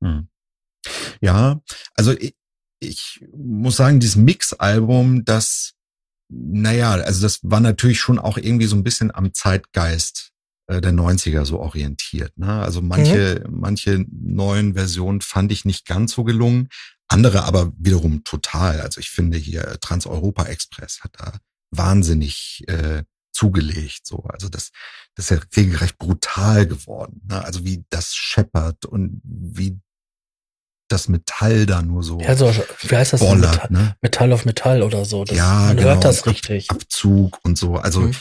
Mhm. Ja, also ich, ich muss sagen, dieses Mix-Album, das, naja, also das war natürlich schon auch irgendwie so ein bisschen am Zeitgeist der 90er so orientiert. Ne? Also manche, mhm. manche neuen Versionen fand ich nicht ganz so gelungen. Andere aber wiederum total. Also ich finde hier Trans-Europa Express hat da wahnsinnig äh, zugelegt. So, also das, das ist ja regelrecht brutal geworden. Ne? Also wie das scheppert und wie das Metall da nur so. Ja, so, wie heißt das? Bollert, Metall, ne? Metall auf Metall oder so. Das, ja, man genau, hört das richtig. Abzug und so. Also mhm.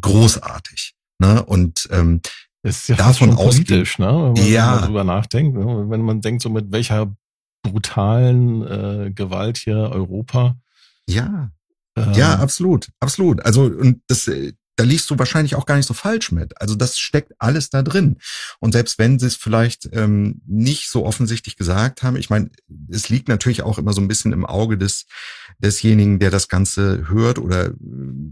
großartig. Ne? Und ähm, das ist ja davon aus politisch, ne? Wenn man ja. darüber nachdenkt, ne? wenn man denkt, so mit welcher brutalen äh, Gewalt hier Europa. Ja. Ähm, ja, absolut, absolut. Also und das äh, da liest du wahrscheinlich auch gar nicht so falsch mit. Also das steckt alles da drin. Und selbst wenn sie es vielleicht ähm, nicht so offensichtlich gesagt haben, ich meine, es liegt natürlich auch immer so ein bisschen im Auge des desjenigen, der das Ganze hört oder äh,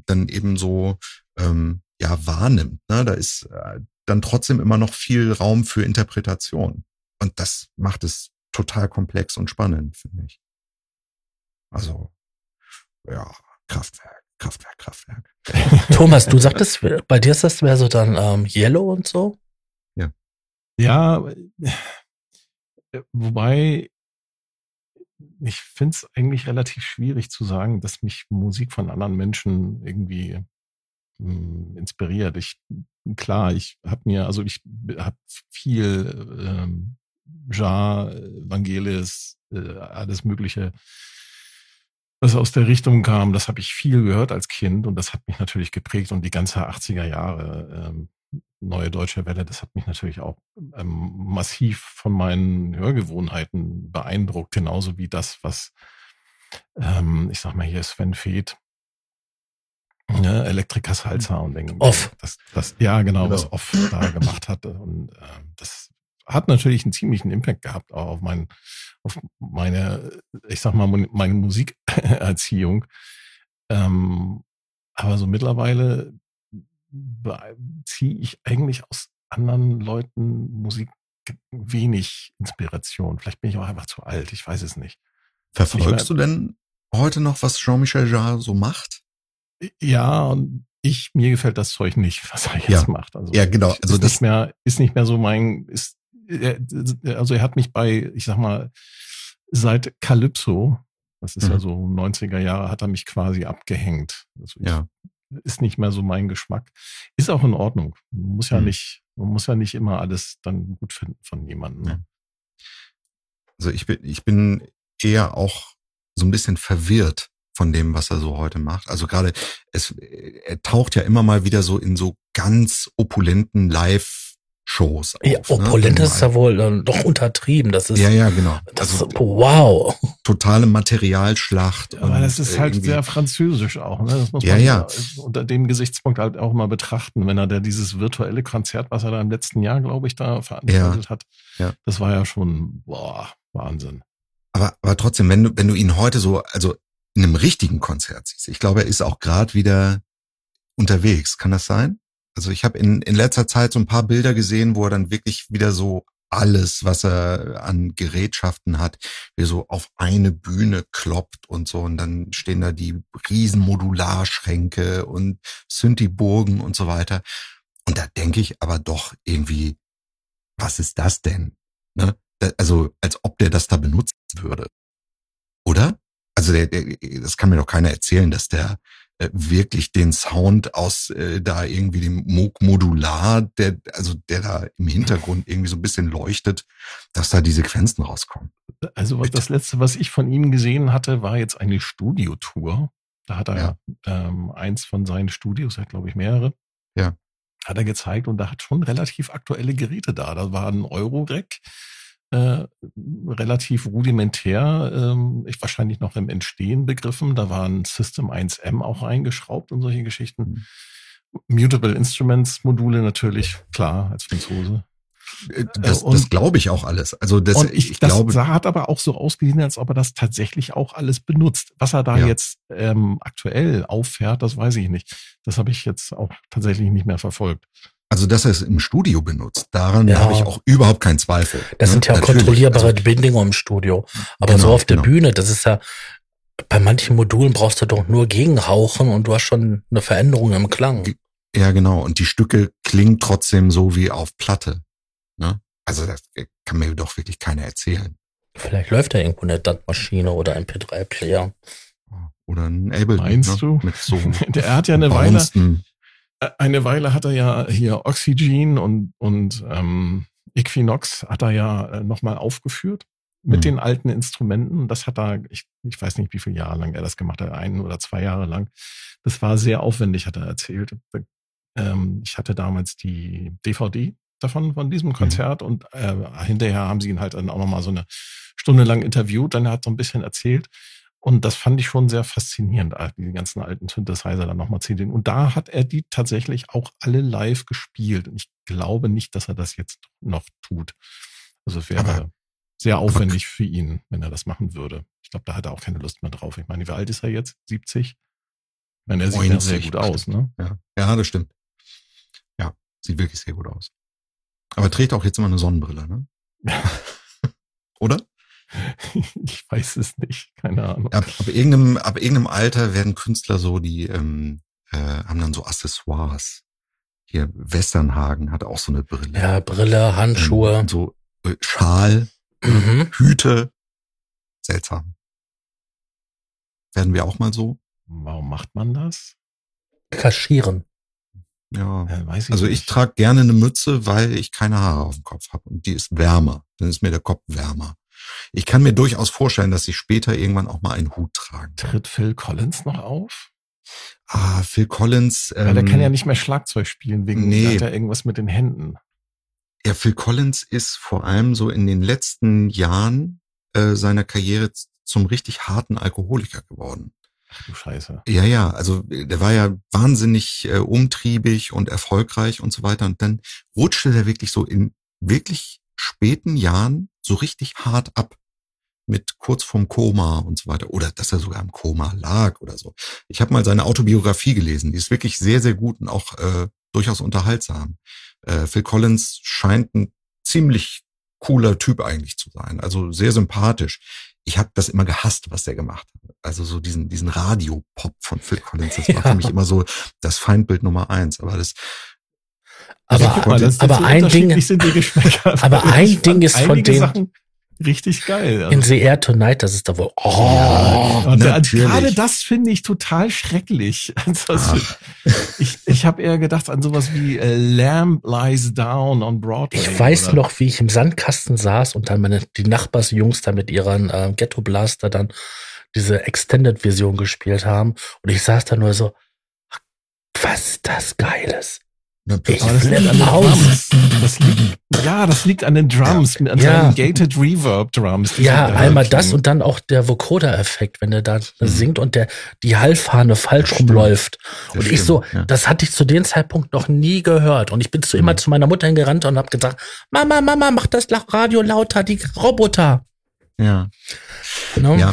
dann eben so ähm, ja wahrnimmt. Ne? Da ist äh, dann trotzdem immer noch viel Raum für Interpretation. Und das macht es total komplex und spannend, finde ich. Also, ja, Kraftwerk, Kraftwerk, Kraftwerk. Thomas, du sagtest, bei dir ist das mehr so dann ähm, Yellow und so? Ja. Ja, wobei ich finde es eigentlich relativ schwierig zu sagen, dass mich Musik von anderen Menschen irgendwie mh, hm, inspiriert. Ich klar, ich habe mir, also ich habe viel ähm, Ja, Vangelis, äh, alles Mögliche, was aus der Richtung kam, das habe ich viel gehört als Kind und das hat mich natürlich geprägt und die ganze 80er Jahre ähm, neue deutsche Welle, das hat mich natürlich auch ähm, massiv von meinen Hörgewohnheiten beeindruckt, genauso wie das, was ähm, ich sag mal hier Sven Feth, ne, Elektriker Salsa und Dinge. Off. Das, das, ja, genau, genau. was Off da gemacht hat. Und äh, das hat natürlich einen ziemlichen Impact gehabt auch auf, mein, auf meine, ich sag mal, meine Musikerziehung. Ähm, aber so mittlerweile ziehe ich eigentlich aus anderen Leuten Musik wenig Inspiration. Vielleicht bin ich auch einfach zu alt, ich weiß es nicht. Verfolgst du denn heute noch, was Jean-Michel Jarre so macht? Ja, und ich, mir gefällt das Zeug nicht, was er jetzt ja. macht. Also ja, genau. Also ist das nicht mehr, ist nicht mehr so mein, ist also er hat mich bei, ich sag mal, seit Calypso, das ist mhm. ja so 90er Jahre, hat er mich quasi abgehängt. Also ich, ja. Ist nicht mehr so mein Geschmack. Ist auch in Ordnung. Man muss ja mhm. nicht, man muss ja nicht immer alles dann gut finden von jemandem. Ne? Also ich bin, ich bin eher auch so ein bisschen verwirrt von dem, was er so heute macht. Also gerade es, er taucht ja immer mal wieder so in so ganz opulenten Live Shows. Auf, ja, opulent ne? ist ja wohl äh, doch untertrieben. Das ist ja ja genau. Das also, ist, wow. Totale Materialschlacht. Aber das ist halt sehr französisch auch. Ne? Das muss ja, man ja. unter dem Gesichtspunkt halt auch mal betrachten, wenn er da dieses virtuelle Konzert, was er da im letzten Jahr, glaube ich, da veranstaltet ja. hat, ja. das war ja schon boah Wahnsinn. Aber aber trotzdem, wenn du wenn du ihn heute so also in einem richtigen Konzert siehst, ich glaube, er ist auch gerade wieder unterwegs. Kann das sein? Also ich habe in, in letzter Zeit so ein paar Bilder gesehen, wo er dann wirklich wieder so alles, was er an Gerätschaften hat, wie so auf eine Bühne kloppt und so. Und dann stehen da die riesen Modularschränke und Synthi-Burgen und so weiter. Und da denke ich aber doch irgendwie, was ist das denn? Ne? Also als ob der das da benutzen würde. Oder? Also der, der, das kann mir doch keiner erzählen, dass der äh, wirklich den Sound aus äh, da irgendwie dem Moog Modular, der, also der da im Hintergrund irgendwie so ein bisschen leuchtet, dass da die Sequenzen rauskommen. Also was, das letzte, was ich von ihm gesehen hatte, war jetzt eine Studiotour. Da hat er ja. ähm, eins von seinen Studios, er hat glaube ich mehrere. Ja. Hat er gezeigt und da hat schon relativ aktuelle Geräte da. Da war ein Eurorack, äh, relativ rudimentär, ähm, ich wahrscheinlich noch im Entstehen begriffen. Da war ein System 1M auch eingeschraubt und solche Geschichten. Mhm. Mutable Instruments Module natürlich, klar, als Franzose. Äh, das, das glaube ich auch alles. Also das, ich, ich das glaube, sah, hat aber auch so ausgesehen, als ob er das tatsächlich auch alles benutzt. Was er da ja. jetzt ähm, aktuell auffährt, das weiß ich nicht. Das habe ich jetzt auch tatsächlich nicht mehr verfolgt. Also, dass er es im Studio benutzt, daran ja. habe ich auch überhaupt keinen Zweifel. Das ne? sind ja Natürlich. kontrollierbare also, Bedingungen im Studio. Aber genau, so auf der genau. Bühne, das ist ja, bei manchen Modulen brauchst du doch nur gegenhauchen und du hast schon eine Veränderung im Klang. Ja, genau. Und die Stücke klingen trotzdem so wie auf Platte. Ne? Also, das kann mir doch wirklich keiner erzählen. Vielleicht läuft da irgendwo eine DAT-Maschine oder ein P3-Player. Oder ein Ableton. Meinst ne? du? Mit so Der hat ja eine Weile, eine Weile hat er ja hier Oxygen und, und ähm, Equinox hat er ja äh, nochmal aufgeführt mit mhm. den alten Instrumenten. Das hat er, ich, ich weiß nicht, wie viele Jahre lang er das gemacht hat, ein oder zwei Jahre lang. Das war sehr aufwendig, hat er erzählt. Ähm, ich hatte damals die DVD davon, von diesem mhm. Konzert mhm. und äh, hinterher haben sie ihn halt dann auch nochmal so eine Stunde lang interviewt. Dann hat er so ein bisschen erzählt. Und das fand ich schon sehr faszinierend, die ganzen alten Synthesizer dann nochmal zu sehen. Und da hat er die tatsächlich auch alle live gespielt. Und ich glaube nicht, dass er das jetzt noch tut. Also es wäre aber, sehr aufwendig aber, für ihn, wenn er das machen würde. Ich glaube, da hat er auch keine Lust mehr drauf. Ich meine, wie alt ist er jetzt? 70? Ich meine, er sieht ja sehr gut aus, ne? Ja. ja, das stimmt. Ja, sieht wirklich sehr gut aus. Aber trägt auch jetzt immer eine Sonnenbrille, ne? Oder? ich weiß es nicht, keine Ahnung. Ab, ab, irgendeinem, ab irgendeinem Alter werden Künstler so, die ähm, äh, haben dann so Accessoires. Hier, Westernhagen hat auch so eine Brille. Ja, Brille, Handschuhe. Ähm, so äh, Schal, mhm. Hüte. Seltsam. Werden wir auch mal so? Warum macht man das? Kaschieren. Ja, ja weiß ich also nicht. ich trage gerne eine Mütze, weil ich keine Haare auf dem Kopf habe und die ist wärmer. Dann ist mir der Kopf wärmer. Ich kann mir durchaus vorstellen, dass sie später irgendwann auch mal einen Hut tragen. Tritt Phil Collins noch auf? Ah, Phil Collins. Ähm, Weil er kann ja nicht mehr Schlagzeug spielen, wegen nee. hat er irgendwas mit den Händen. Ja, Phil Collins ist vor allem so in den letzten Jahren äh, seiner Karriere zum richtig harten Alkoholiker geworden. Ach du Scheiße. Ja, ja, also der war ja wahnsinnig äh, umtriebig und erfolgreich und so weiter. Und dann rutschte der wirklich so in wirklich späten Jahren so richtig hart ab mit kurz vorm Koma und so weiter oder dass er sogar im Koma lag oder so. Ich habe mal seine Autobiografie gelesen, die ist wirklich sehr, sehr gut und auch äh, durchaus unterhaltsam. Äh, Phil Collins scheint ein ziemlich cooler Typ eigentlich zu sein, also sehr sympathisch. Ich habe das immer gehasst, was der gemacht hat. Also so diesen diesen Radiopop von Phil Collins, das war für mich immer so das Feindbild Nummer eins. Aber das aber, mal, aber ein Ding, aber ein Ding ist von Sachen richtig geil. Also. In The Air Tonight, das ist da wohl. Oh, ja, gerade das finde ich total schrecklich. Also, ich ich habe eher gedacht an sowas wie äh, Lamb Lies Down on Broadway. Ich weiß oder? noch, wie ich im Sandkasten saß und dann meine die Nachbarsjungs da mit ihren äh, Ghetto Blaster dann diese Extended Version gespielt haben und ich saß da nur so, was ist das Geiles? Ich das liegt an den Drums. Das liegt, ja, das liegt an den Drums, ja. an ja. Gated Reverb Drums. Ja, einmal das und dann auch der Vocoder-Effekt, wenn der da mhm. singt und der die Hallfahne falsch rumläuft. Das und stimmt, ich so, ja. das hatte ich zu dem Zeitpunkt noch nie gehört. Und ich bin so mhm. immer zu meiner Mutter hingerannt und habe gesagt, Mama, Mama, mach das Radio lauter, die Roboter. Ja. No? Ja.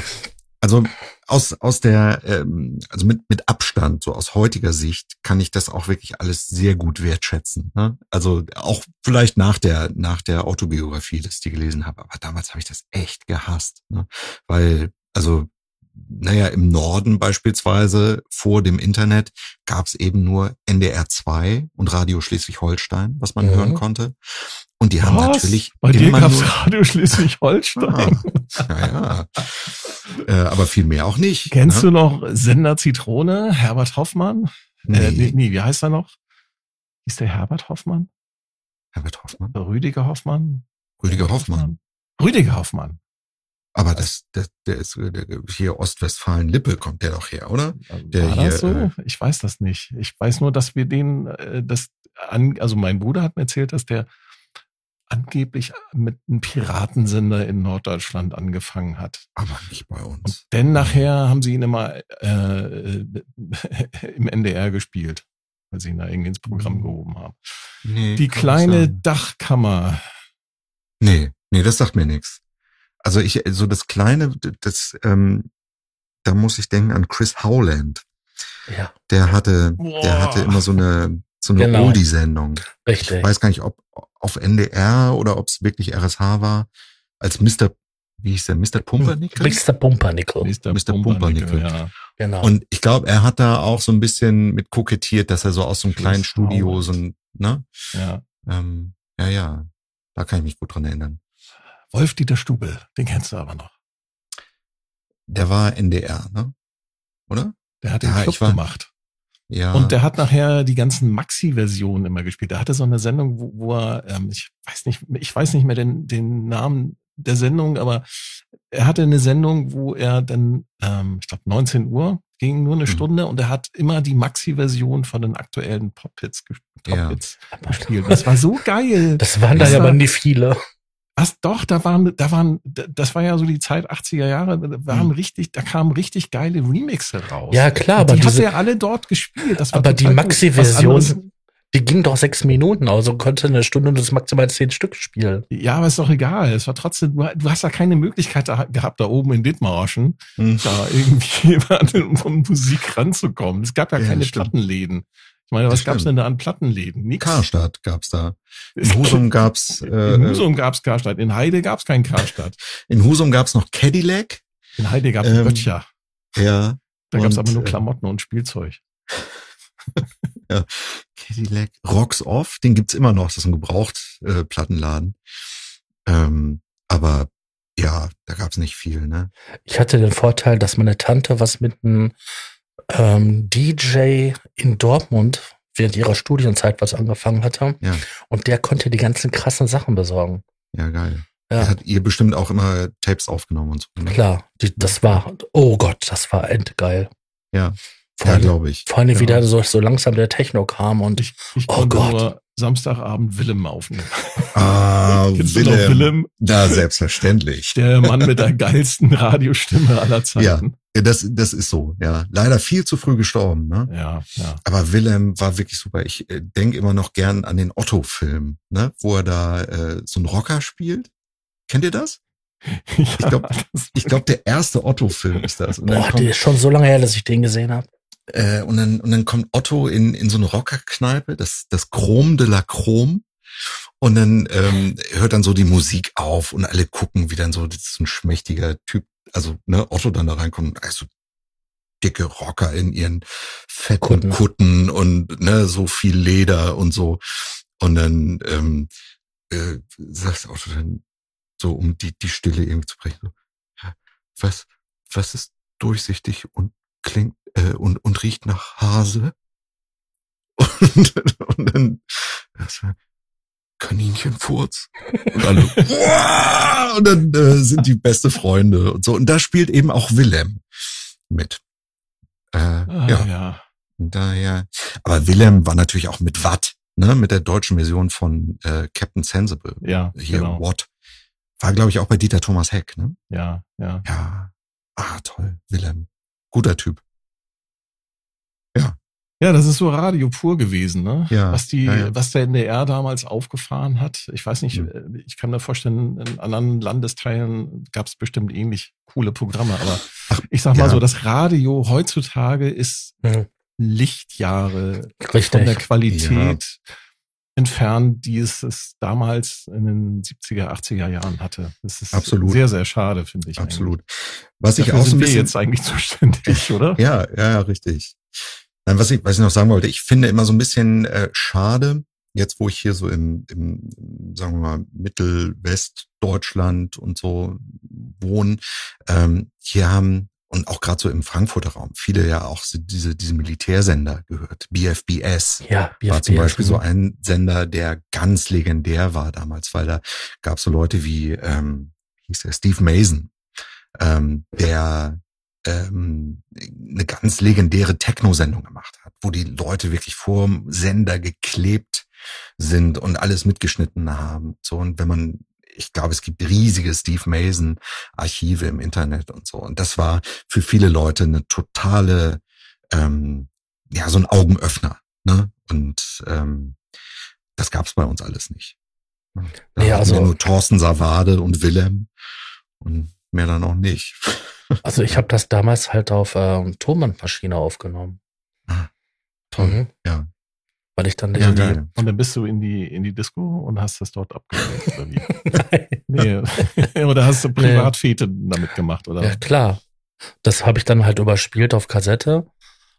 Also aus, aus der, ähm, also mit, mit Abstand, so aus heutiger Sicht, kann ich das auch wirklich alles sehr gut wertschätzen. Ne? Also auch vielleicht nach der, nach der Autobiografie, dass ich die gelesen habe. Aber damals habe ich das echt gehasst. Ne? Weil, also naja, im Norden beispielsweise vor dem Internet gab es eben nur NDR 2 und Radio Schleswig-Holstein, was man mhm. hören konnte. Und die was? haben natürlich. Bei dir gab's Radio Schleswig-Holstein. ja, ja. Äh, aber viel mehr auch nicht. Kennst ne? du noch Sender Zitrone, Herbert Hoffmann? Äh, nee. Äh, nee, nee, wie heißt er noch? Ist der Herbert Hoffmann? Herbert Hoffmann? Rüdiger Hoffmann? Rüdiger Hoffmann. Rüdiger Hoffmann. Aber das, das, der ist der, hier Ostwestfalen-Lippe kommt der doch her, oder? Der War hier, das so? Äh, ich weiß das nicht. Ich weiß nur, dass wir den, äh, das an, also mein Bruder hat mir erzählt, dass der angeblich mit einem Piratensender in Norddeutschland angefangen hat. Aber nicht bei uns. Und denn nachher haben sie ihn immer äh, im NDR gespielt, weil sie ihn da irgendwie ins Programm hm. gehoben haben. Nee, Die kleine Dachkammer. Nee, nee, das sagt mir nichts. Also ich, so das kleine, das, ähm, da muss ich denken an Chris Howland. Ja. Der hatte, Boah. der hatte immer so eine, so eine genau. Oldie-Sendung. Richtig. Ich weiß gar nicht, ob auf NDR oder ob es wirklich RSH war, als Mr. Wie hieß der? Mr. Pumpernickel? Mr. Pumpernickel. Mr. Mr. Pumpernickel, ja. Genau. Und ich glaube, er hat da auch so ein bisschen mit kokettiert, dass er so aus so einem kleinen Studio so ein, ne? Ja. Ähm, ja, ja. Da kann ich mich gut dran erinnern. Wolf-Dieter Stubel, den kennst du aber noch. Der war NDR, ne? Oder? Der hat den ja, Club war, gemacht. Ja. Und der hat nachher die ganzen Maxi-Versionen immer gespielt. Der hatte so eine Sendung, wo, wo er, ähm, ich weiß nicht, ich weiß nicht mehr den, den Namen der Sendung, aber er hatte eine Sendung, wo er dann, ähm, ich glaube 19 Uhr, ging nur eine mhm. Stunde und er hat immer die Maxi-Version von den aktuellen Pop-Hits Top ja. gespielt. Das war so geil. Das waren da aber nicht viele. Was doch, da waren, da waren, das war ja so die Zeit 80er Jahre, da waren hm. richtig, da kamen richtig geile Remixe raus. Ja, klar, aber die diese, hat ja alle dort gespielt. aber die Maxi-Version, die ging doch sechs Minuten, also konnte eine Stunde und das maximal zehn Stück spielen. Ja, aber ist doch egal. Es war trotzdem, du, hast ja keine Möglichkeit da, gehabt, da oben in Dithmarschen, hm. da irgendwie von Musik ranzukommen. Es gab ja, ja keine Plattenläden. Ich meine, was gab's denn da an Plattenläden? Nix. Karstadt gab's da. In Husum gab's. Äh, in Husum gab's Karstadt. In Heide gab's kein Karstadt. In Husum gab's noch Cadillac. In Heide gab's ähm, Böttcher. Ja. Da gab's aber nur äh, Klamotten und Spielzeug. ja. Cadillac. Rocks Off, den gibt's immer noch. Das ist ein gebraucht äh, Plattenladen. Ähm, aber ja, da gab's nicht viel, ne? Ich hatte den Vorteil, dass meine Tante was mit einem ähm, DJ in Dortmund während ihrer Studienzeit was angefangen hatte. Ja. Und der konnte die ganzen krassen Sachen besorgen. Ja, geil. Ja. hat ihr bestimmt auch immer Tapes aufgenommen und so. Ne? Klar, die, das war, oh Gott, das war endgeil. Ja, vor ja, glaube ich. Vor allem ja. wieder so, so langsam der Techno kam und ich, ich oh Gott. nur Samstagabend Willem aufnehmen. Ah, Willem. Willem. Da, selbstverständlich. Der Mann mit der geilsten Radiostimme aller Zeiten. Ja, das, das ist so, ja. Leider viel zu früh gestorben, ne? Ja, ja. Aber Willem war wirklich super. Ich äh, denke immer noch gern an den Otto-Film, ne? Wo er da äh, so einen Rocker spielt. Kennt ihr das? Ja, ich glaube, ich glaub, der erste Otto-Film ist das. Und Boah, der ist schon so lange her, dass ich den gesehen habe. Äh, und, dann, und dann kommt Otto in, in so eine Rockerkneipe, das, das Chrom de la Chrom. Und dann ähm, hört dann so die Musik auf und alle gucken, wie dann so, das ist ein schmächtiger Typ, also ne, Otto dann da reinkommt, also dicke Rocker in ihren fetten Kutten, Kutten und ne, so viel Leder und so. Und dann ähm, äh, sagt Otto dann so, um die, die Stille irgendwie zu brechen, so, was, was ist durchsichtig und klingt äh, und, und riecht nach Hase. Und, und dann das war Kaninchenfurz. Und alle, und dann äh, sind die beste Freunde und so. Und da spielt eben auch Willem mit. Äh, ah, ja. ja. Daher, aber Willem war natürlich auch mit Watt, ne, mit der deutschen Version von äh, Captain Sensible. Ja. Hier, genau. Watt. War, glaube ich, auch bei Dieter Thomas Heck, ne? Ja, ja. Ja. Ah, toll. Willem. Guter Typ. Ja. Ja, das ist so Radio pur gewesen, ne? Ja, was die, ja, ja. was der NDR damals aufgefahren hat. Ich weiß nicht, Mhm. ich kann mir vorstellen, in anderen Landesteilen gab es bestimmt ähnlich coole Programme, aber ich sag mal ja. so, das Radio heutzutage ist Mhm. Lichtjahre Richtig. von der Qualität entfernt, die es, es damals in den 70er, 80er Jahren hatte. Das ist Absolut. sehr, sehr schade, finde ich. Absolut. Was Eigentlich. ich Dafür auch so ein bisschen jetzt eigentlich zuständig, oder? Ja, ja, ja, richtig. Nein, was ich, was ich noch sagen wollte, ich finde immer so ein bisschen äh, schade, jetzt wo ich hier so im, im sagen wir mal, Mittelwestdeutschland und so wohne, ähm, hier haben, und auch gerade so im Frankfurter Raum, viele ja auch diese, diese Militärsender gehört. BFBS Ja, war zum BFBS, Beispiel so mhm. ein Sender, der ganz legendär war damals, weil da gab es so Leute wie, ähm, hieß der Steve Mason, ähm, der ähm, eine ganz legendäre Techno-Sendung gemacht hat, wo die Leute wirklich vorm Sender geklebt sind und alles mitgeschnitten haben. So und wenn man, ich glaube, es gibt riesige Steve Mason Archive im Internet und so. Und das war für viele Leute eine totale, ähm, ja, so ein Augenöffner. Ne? Und ähm, das gab's bei uns alles nicht. Da Ja, also- nur Thorsten Savade und Willem und mehr dann auch nicht. Also ich habe das damals halt auf ähm, Tonbandmaschine aufgenommen. Toll, Mhm. ja. Weil ich dann nicht Ja, in die. Und dann bist du in die, in die Disco und hast das dort abgespielt, oder wie? Nein. Nee. oder hast du Privatfete damit gemacht, oder? Ja, klar. Das habe ich dann halt überspielt auf Kassette.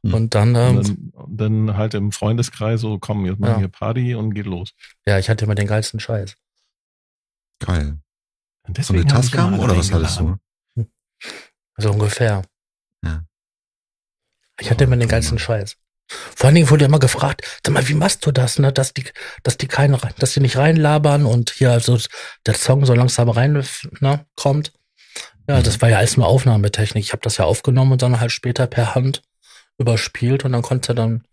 Hm. Und dann, ähm, dann, und dann halt im Freundeskreis so, komm, jetzt machen Ja. wir Party und geht los. ja, ich hatte immer den geilsten Scheiß. Geil. Und So eine Tascam oder was hattest du? So ungefähr. Ja. Ich hatte immer den geilsten Scheiß. Vor allen Dingen wurde immer gefragt, sag mal, wie machst du das, ne, dass die, dass die keine, dass die nicht reinlabern und hier also der Song so langsam rein, ne, kommt. Ja, Mhm. das war ja alles nur Aufnahmetechnik. Ich habe das ja aufgenommen und dann halt später per Hand überspielt und dann konnte dann,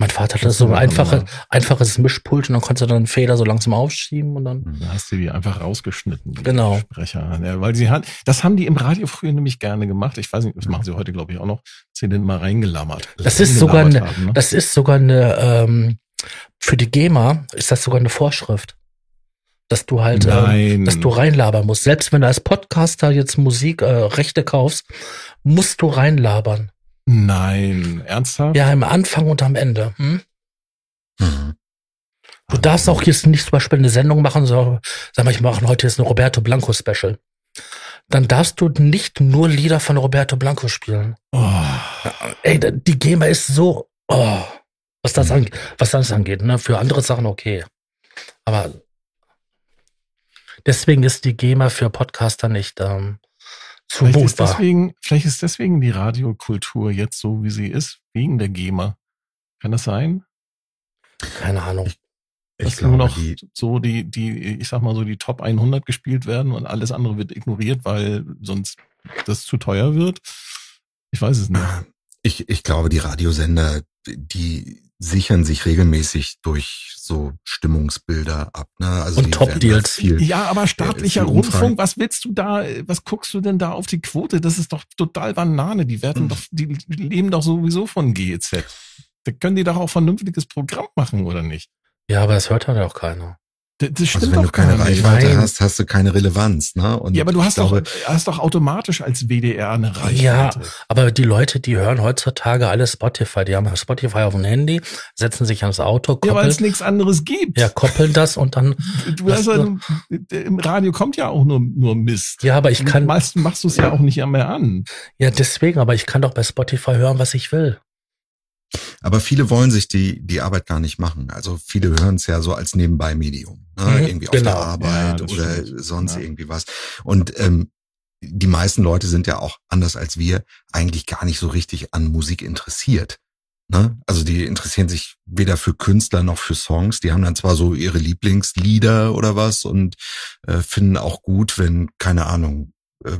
mein Vater hatte Das so ein einfache, einfaches Mischpult und dann konnte er dann Feder so langsam aufschieben und dann, Hm. Da hast du die einfach rausgeschnitten, die Genau. Sprecher. Ja, weil sie hat, das haben die im Radio früher nämlich gerne gemacht. Ich weiß nicht, das machen sie heute, glaube ich, auch noch. Sie den mal reingelammert. Das ist sogar eine- haben, ne? das ist sogar eine, ähm, für die GEMA ist das sogar eine Vorschrift. Dass du halt, ähm, dass du reinlabern musst. Selbst wenn du als Podcaster jetzt Musik, äh, Rechte kaufst, musst du reinlabern. Nein. Ernsthaft? Ja, am Anfang und am Ende. Hm? Mhm. Du darfst auch jetzt nicht zum Beispiel eine Sendung machen, so, sag mal, ich mache heute jetzt ein Roberto Blanco Special. Dann darfst du nicht nur Lieder von Roberto Blanco spielen. Oh. Ey, die GEMA ist so, oh, was das angeht, was das angeht, ne? Für andere Sachen okay. Aber deswegen ist die GEMA für Podcaster nicht ähm, Vielleicht ist, zumutbar. deswegen, vielleicht ist deswegen die Radiokultur jetzt so, wie sie ist, wegen der GEMA. Kann das sein? Keine Ahnung. Ich dass glaube, nur noch die, so die, die, ich sag mal so, die Top 100 gespielt werden und alles andere wird ignoriert, weil sonst das zu teuer wird. Ich weiß es nicht. ich, ich glaube, die Radiosender, die sichern sich regelmäßig durch so Stimmungsbilder ab. Ne? Also Und die Top werden Deals. da Viel, Ja, aber staatlicher viel Umfang. Rundfunk, was willst du da, was guckst du denn da auf die Quote? Das ist doch total Banane. Die werden Hm. doch, die leben doch sowieso von GEZ. Da können die doch auch vernünftiges Programm machen, oder nicht? Ja, aber das hört halt auch keiner. Das, das stimmt also wenn doch du keine gar nicht. Reichweite Nein. hast, hast du keine Relevanz. Ne? Und Ja, aber du hast, glaube, doch, hast doch automatisch als WDR eine Reichweite. Ja, aber die Leute, die hören heutzutage alle Spotify. Die haben Spotify auf dem Handy, setzen sich ans Auto, Ja, weil koppeln, es nichts anderes gibt. ja, koppeln das und dann, Du hast ja, im Radio kommt ja auch nur, nur Mist. ja, aber ich kann, Meistens machst du es ja auch nicht mehr an. ja, deswegen, aber ich kann doch bei Spotify hören, was ich will. Aber viele wollen sich die, die Arbeit gar nicht machen. Also viele hören es ja so als Nebenbei-Medium. Ne? Mhm, irgendwie auf genau. der Arbeit Ja, oder stimmt. sonst Ja. irgendwie was. Und ähm, die meisten Leute sind ja auch anders als wir eigentlich gar nicht so richtig an Musik interessiert. Ne? Also die interessieren sich weder für Künstler noch für Songs. Die haben dann zwar so ihre Lieblingslieder oder was und äh, finden auch gut, wenn, keine Ahnung, äh,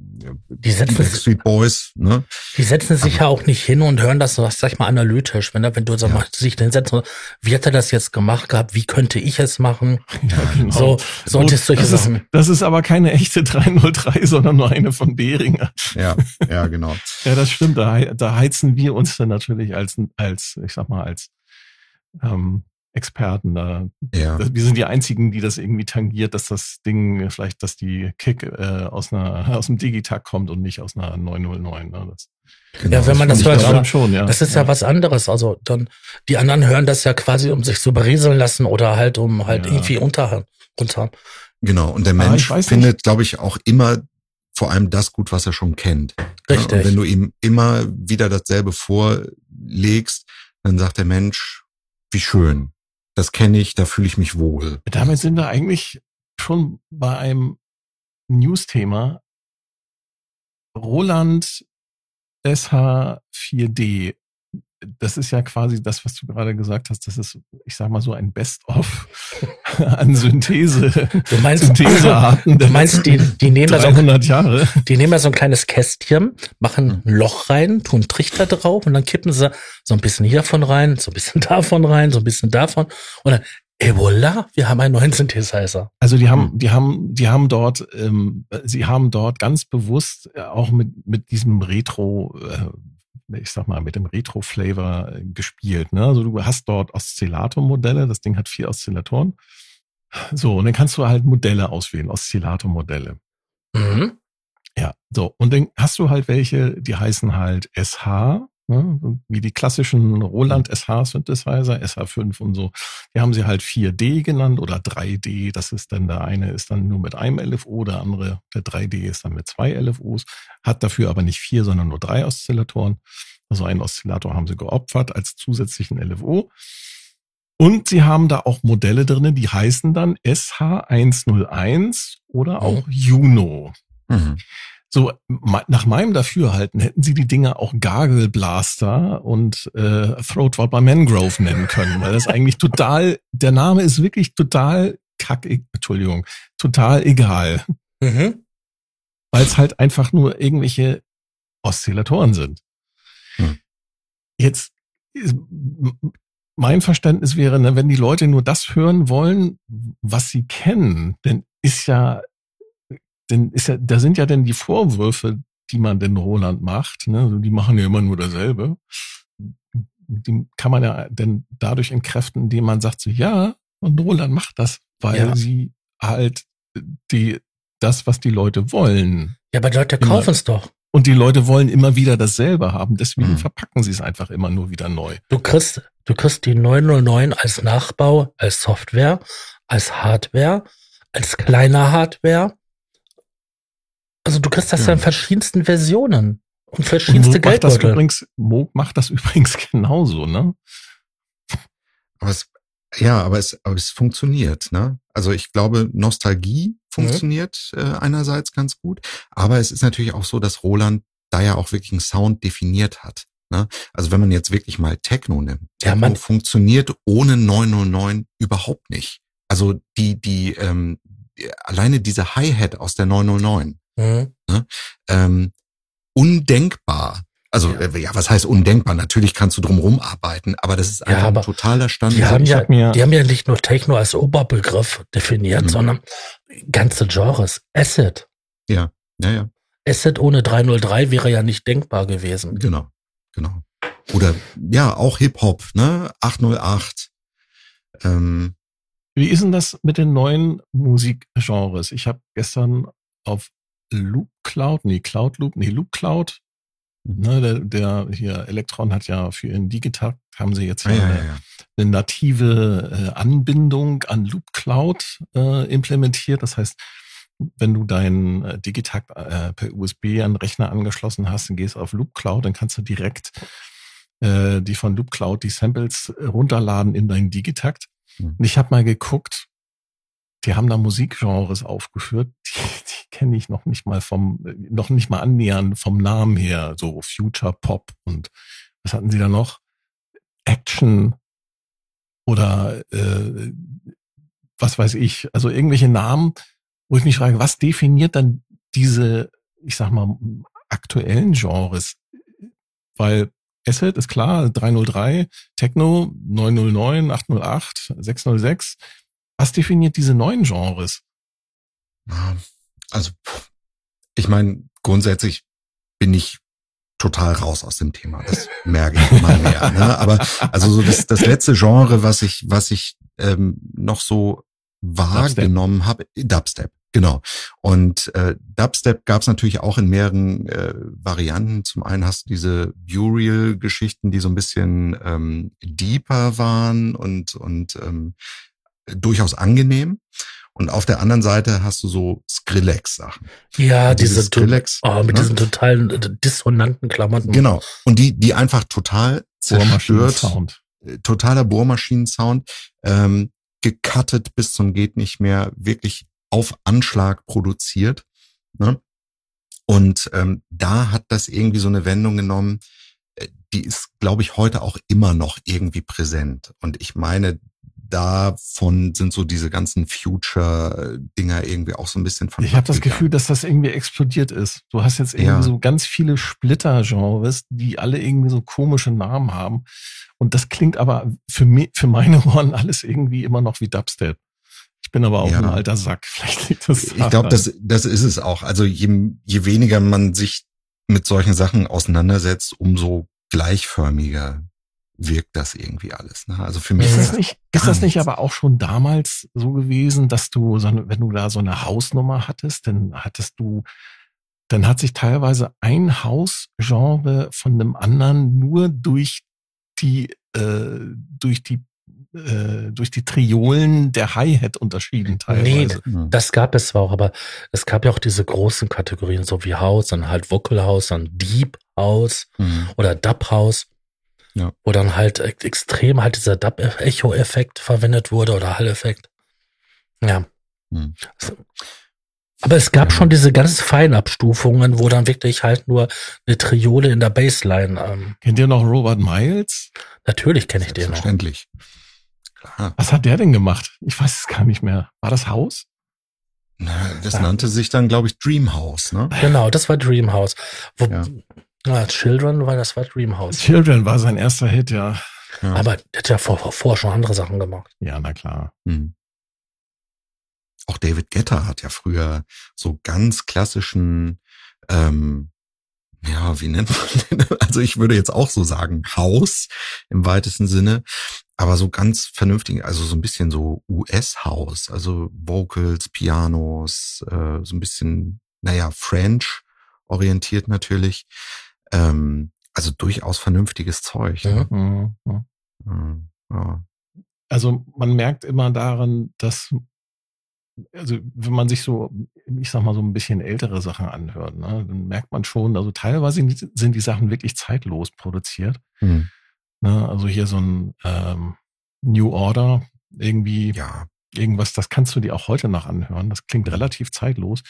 die setzen Backstreet Boys, ne? Die setzen sich ja auch nicht hin und hören das, sag ich mal, analytisch. Wenn, wenn du sag mal, sich hinsetzt, wie hat er das jetzt gemacht gehabt? Wie könnte ich es machen? Ja, genau. So, so und solche das Sachen. Ist, das ist aber keine echte 303, sondern nur eine von Behringer. Ja, ja, genau. ja, das stimmt. Da, da heizen wir uns dann natürlich als, als, ich sag mal, als ähm, Experten da. Ja. Wir sind die einzigen, die das irgendwie tangiert, dass das Ding vielleicht, dass die Kick äh, aus einer aus dem Digitag kommt und nicht aus einer 909. Ne? Das, genau, ja, wenn man das hört, aber schon, ja. das ist ja. ja. was anderes. Also dann die anderen hören das ja quasi, um sich zu berieseln lassen oder halt um halt ja. irgendwie unter runter. Genau. Und der Mensch findet, glaube ich, auch immer vor allem das gut, was er schon kennt. Richtig. Und wenn du ihm immer wieder dasselbe vorlegst, dann sagt der Mensch, wie schön das kenne ich, da fühle ich mich wohl. Damit sind wir eigentlich schon bei einem News-Thema. Roland SH4D das ist ja quasi das, was du gerade gesagt hast. Das ist, ich sag mal so ein Best-of an Synthese. Du meinst, Synthesearten. Du meinst, die, die nehmen da so, Jahre. die nehmen da so ein kleines Kästchen, machen ein Loch rein, tun Trichter drauf und dann kippen sie so ein bisschen hiervon rein, so ein bisschen davon rein, so ein bisschen davon und dann Ebola, wir haben einen neuen Synthesizer. Also die haben, die haben, die haben dort, ähm, sie haben dort ganz bewusst auch mit mit diesem Retro äh, ich sag mal, mit dem Retro-Flavor äh, gespielt. Ne? Also du hast dort Oszillator-Modelle, das Ding hat vier Oszillatoren. So, und dann kannst du halt Modelle auswählen, Oszillator-Modelle. Mhm. Ja, so. Und dann hast du halt welche, die heißen halt SH, ne? wie die klassischen Roland SH Synthesizer, SH5 und so. Die haben sie halt 4D genannt oder 3D. Das ist dann der eine ist dann nur mit einem LFO, der andere, der 3D ist dann mit zwei LFOs, hat dafür aber nicht vier, sondern nur drei Oszillatoren. Also einen Oszillator haben sie geopfert als zusätzlichen LFO. Und sie haben da auch Modelle drinne, die heißen dann SH101 oder auch mhm. Juno. Mhm. So, nach meinem Dafürhalten hätten sie die Dinger auch Gargle Blaster und äh, Throat by Mangrove nennen können, weil das eigentlich total, der Name ist wirklich total kack, Entschuldigung, total egal. Mhm. Weil es halt einfach nur irgendwelche Oszillatoren sind. Hm. Jetzt, mein Verständnis wäre, ne, wenn die Leute nur das hören wollen, was sie kennen, dann ist ja denn ist ja, da sind ja denn die Vorwürfe, die man denn Roland macht, ne? Also die machen ja immer nur dasselbe. Die kann man ja denn dadurch entkräften, indem man sagt so, ja, und Roland macht das, weil ja. sie halt die, das, was die Leute wollen. Ja, aber die Leute kaufen es doch. Und die Leute wollen immer wieder dasselbe haben, deswegen mhm. verpacken sie es einfach immer nur wieder neu. Du kriegst, du kriegst die 909 als Nachbau, als Software, als Hardware, als kleiner Hardware also du kriegst das ja, in verschiedensten Versionen und verschiedenste und Geldbeutel. Macht das übrigens, Moog macht das übrigens genauso, ne? Aber es, ja, aber es, aber es funktioniert, ne? Also ich glaube, Nostalgie funktioniert mhm. äh, einerseits ganz gut, aber es ist natürlich auch so, dass Roland da ja auch wirklich einen Sound definiert hat. Ne? Also wenn man jetzt wirklich mal Techno nimmt, Techno ja, man funktioniert ohne 909 überhaupt nicht. Also die, die, ähm, alleine diese Hi-Hat aus der 909, Mhm. Ne? Ähm, undenkbar. Also ja. Äh, ja. was heißt undenkbar? Natürlich kannst du drumherum arbeiten, aber das ist einfach ja, ein totaler Stand. Die haben, ja, hab die haben ja nicht nur Techno als Oberbegriff definiert, mhm. sondern ganze Genres. Acid. Ja, ja, ja. Acid ohne 303 wäre ja nicht denkbar gewesen. Genau, genau. Oder ja, auch Hip-Hop, ne? 808. Ähm, Wie ist denn das mit den neuen Musikgenres? Ich habe gestern auf Loop Cloud, nee, Cloud Loop, nee, Loop Cloud. Mhm. Ne, der, der hier Elektron hat ja für ihren Digitakt haben sie jetzt ja, ja, eine, ja. eine, native äh, Anbindung an Loop Cloud äh, implementiert. Das heißt, wenn du deinen äh, Digitakt äh, per USB an den Rechner angeschlossen hast und gehst auf Loop Cloud, dann kannst du direkt äh, die von Loop Cloud die Samples runterladen in deinen Digitakt. Mhm. Und ich habe mal geguckt, die haben da Musikgenres aufgeführt, die, die kenne ich noch nicht mal vom, noch nicht mal annähernd vom Namen her, so Future Pop und was hatten sie da noch? Action oder äh, was weiß ich, also irgendwelche Namen, wo ich mich frage, was definiert dann diese ich sag mal, aktuellen Genres? Weil Asset ist klar, 303, Techno 909, 808, 606. Was definiert diese neuen Genres? Also, ich meine, grundsätzlich bin ich total raus aus dem Thema. Das merke ich immer mehr. Ne? Aber also so das, das letzte Genre, was ich, was ich ähm, noch so wahrgenommen habe, Dubstep. Genau. Und äh, Dubstep gab es natürlich auch in mehreren äh, Varianten. Zum einen hast du diese Burial-Geschichten, die so ein bisschen ähm, deeper waren und, und ähm, durchaus angenehm. Und auf der anderen Seite hast du so Skrillex-Sachen. Ja, diese Skrillex. Oh, mit ne? diesen totalen äh, dissonanten Klamotten. Genau. Und die, die einfach total zerstört. Äh, totaler Bohrmaschinen-Sound. Ähm, gecuttet bis zum geht nicht mehr. Wirklich auf Anschlag produziert. Ne? Und ähm, da hat das irgendwie so eine Wendung genommen, äh, die ist, glaube ich, heute auch immer noch irgendwie präsent. Und ich meine, davon sind so diese ganzen Future-Dinger irgendwie auch so ein bisschen von. Ich habe das Gefühl, dass das irgendwie explodiert ist. Du hast jetzt irgendwie ja. so ganz viele Splitter-Genres, die alle irgendwie so komische Namen haben. Und das klingt aber für mich, für meine Ohren alles irgendwie immer noch wie Dubstep. Ich bin aber auch ja. ein alter Sack. Vielleicht liegt das. Ich glaube, das, das ist es auch. Also je, je weniger man sich mit solchen Sachen auseinandersetzt, umso gleichförmiger wirkt das irgendwie alles. Ne? Also für mich ist das nicht, ist das nicht aber auch schon damals so gewesen, dass du, wenn du da so eine Hausnummer hattest, dann hattest du, dann hat sich teilweise ein Hausgenre von einem anderen nur durch die, äh, durch die äh, durch die Triolen der Hi-Hat unterschieden teilweise. Nee, das gab es zwar auch, aber es gab ja auch diese großen Kategorien, so wie House, dann halt Vocal House, dann Deep House mhm. oder Dub House. Ja. Wo dann halt extrem halt dieser Dub-Echo-Effekt verwendet wurde oder Hall-Effekt. Ja. Mhm. Aber es gab ja. schon diese ganz Feinabstufungen, wo dann wirklich halt nur eine Triole in der Bassline. Ähm, Kennt ihr noch Robert Miles? Natürlich kenne ich den noch. Selbstverständlich. Klar. Was hat der denn gemacht? Ich weiß es gar nicht mehr. War das Haus? Na, das ja. nannte sich dann, glaube ich, Dreamhouse, ne? Genau, das war Dreamhouse. Wo, ja. Ja. Children war das war Dreamhouse. Children war sein erster Hit, ja. ja. Aber der hat ja vor, vor schon andere Sachen gemacht. Ja, na klar. Hm. Auch David Getter hat ja früher so ganz klassischen ähm, ja, wie nennt man den? Also ich würde jetzt auch so sagen, Haus im weitesten Sinne, aber so ganz vernünftig, also so ein bisschen so US-Haus, also Vocals, Pianos, äh, so ein bisschen, naja, French orientiert natürlich. Ähm, also durchaus vernünftiges Zeug. Ne? Mhm. Mhm. mhm. Ja. Also man merkt immer daran, dass also wenn man sich so, ich sag mal, so ein bisschen ältere Sachen anhört, ne, dann merkt man schon, also teilweise sind die Sachen wirklich zeitlos produziert. Mhm. Ne, also hier so ein ähm, New Order, irgendwie ja. irgendwas, das kannst du dir auch heute noch anhören. Das klingt relativ zeitlos.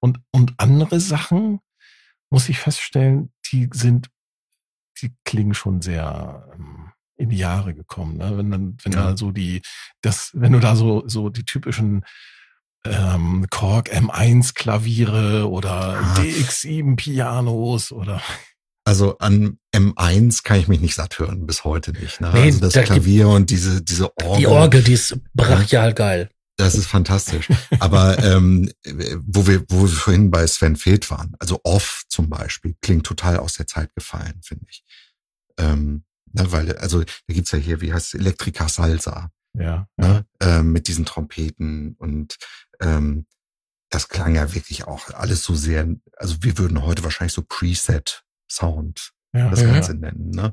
Und, und andere Sachen, muss ich feststellen, die sind, die klingen schon sehr ähm, in die Jahre gekommen. Ne? Wenn dann, wenn ja. da so die, das, wenn du da so, so die typischen ähm, Korg M1 Klaviere oder ah. DX7 Pianos oder also an M1 kann ich mich nicht satt hören, bis heute nicht. Ne? Nee, also das da Klavier und diese, diese Orgel. Die Orgel, die ist brachial geil. Das ist fantastisch. Aber ähm, wo wir, wo wir vorhin bei Sven Feld waren, also Off zum Beispiel, klingt total aus der Zeit gefallen, finde ich. Ähm, ne, weil, also da gibt's ja hier, wie heißt es, Elektrika Salsa. Ja. Ne? ja. Ähm, mit diesen Trompeten und ähm, das klang ja wirklich auch alles so sehr, also wir würden heute wahrscheinlich so Preset Sound ja, das Ganze ja. nennen. Ne?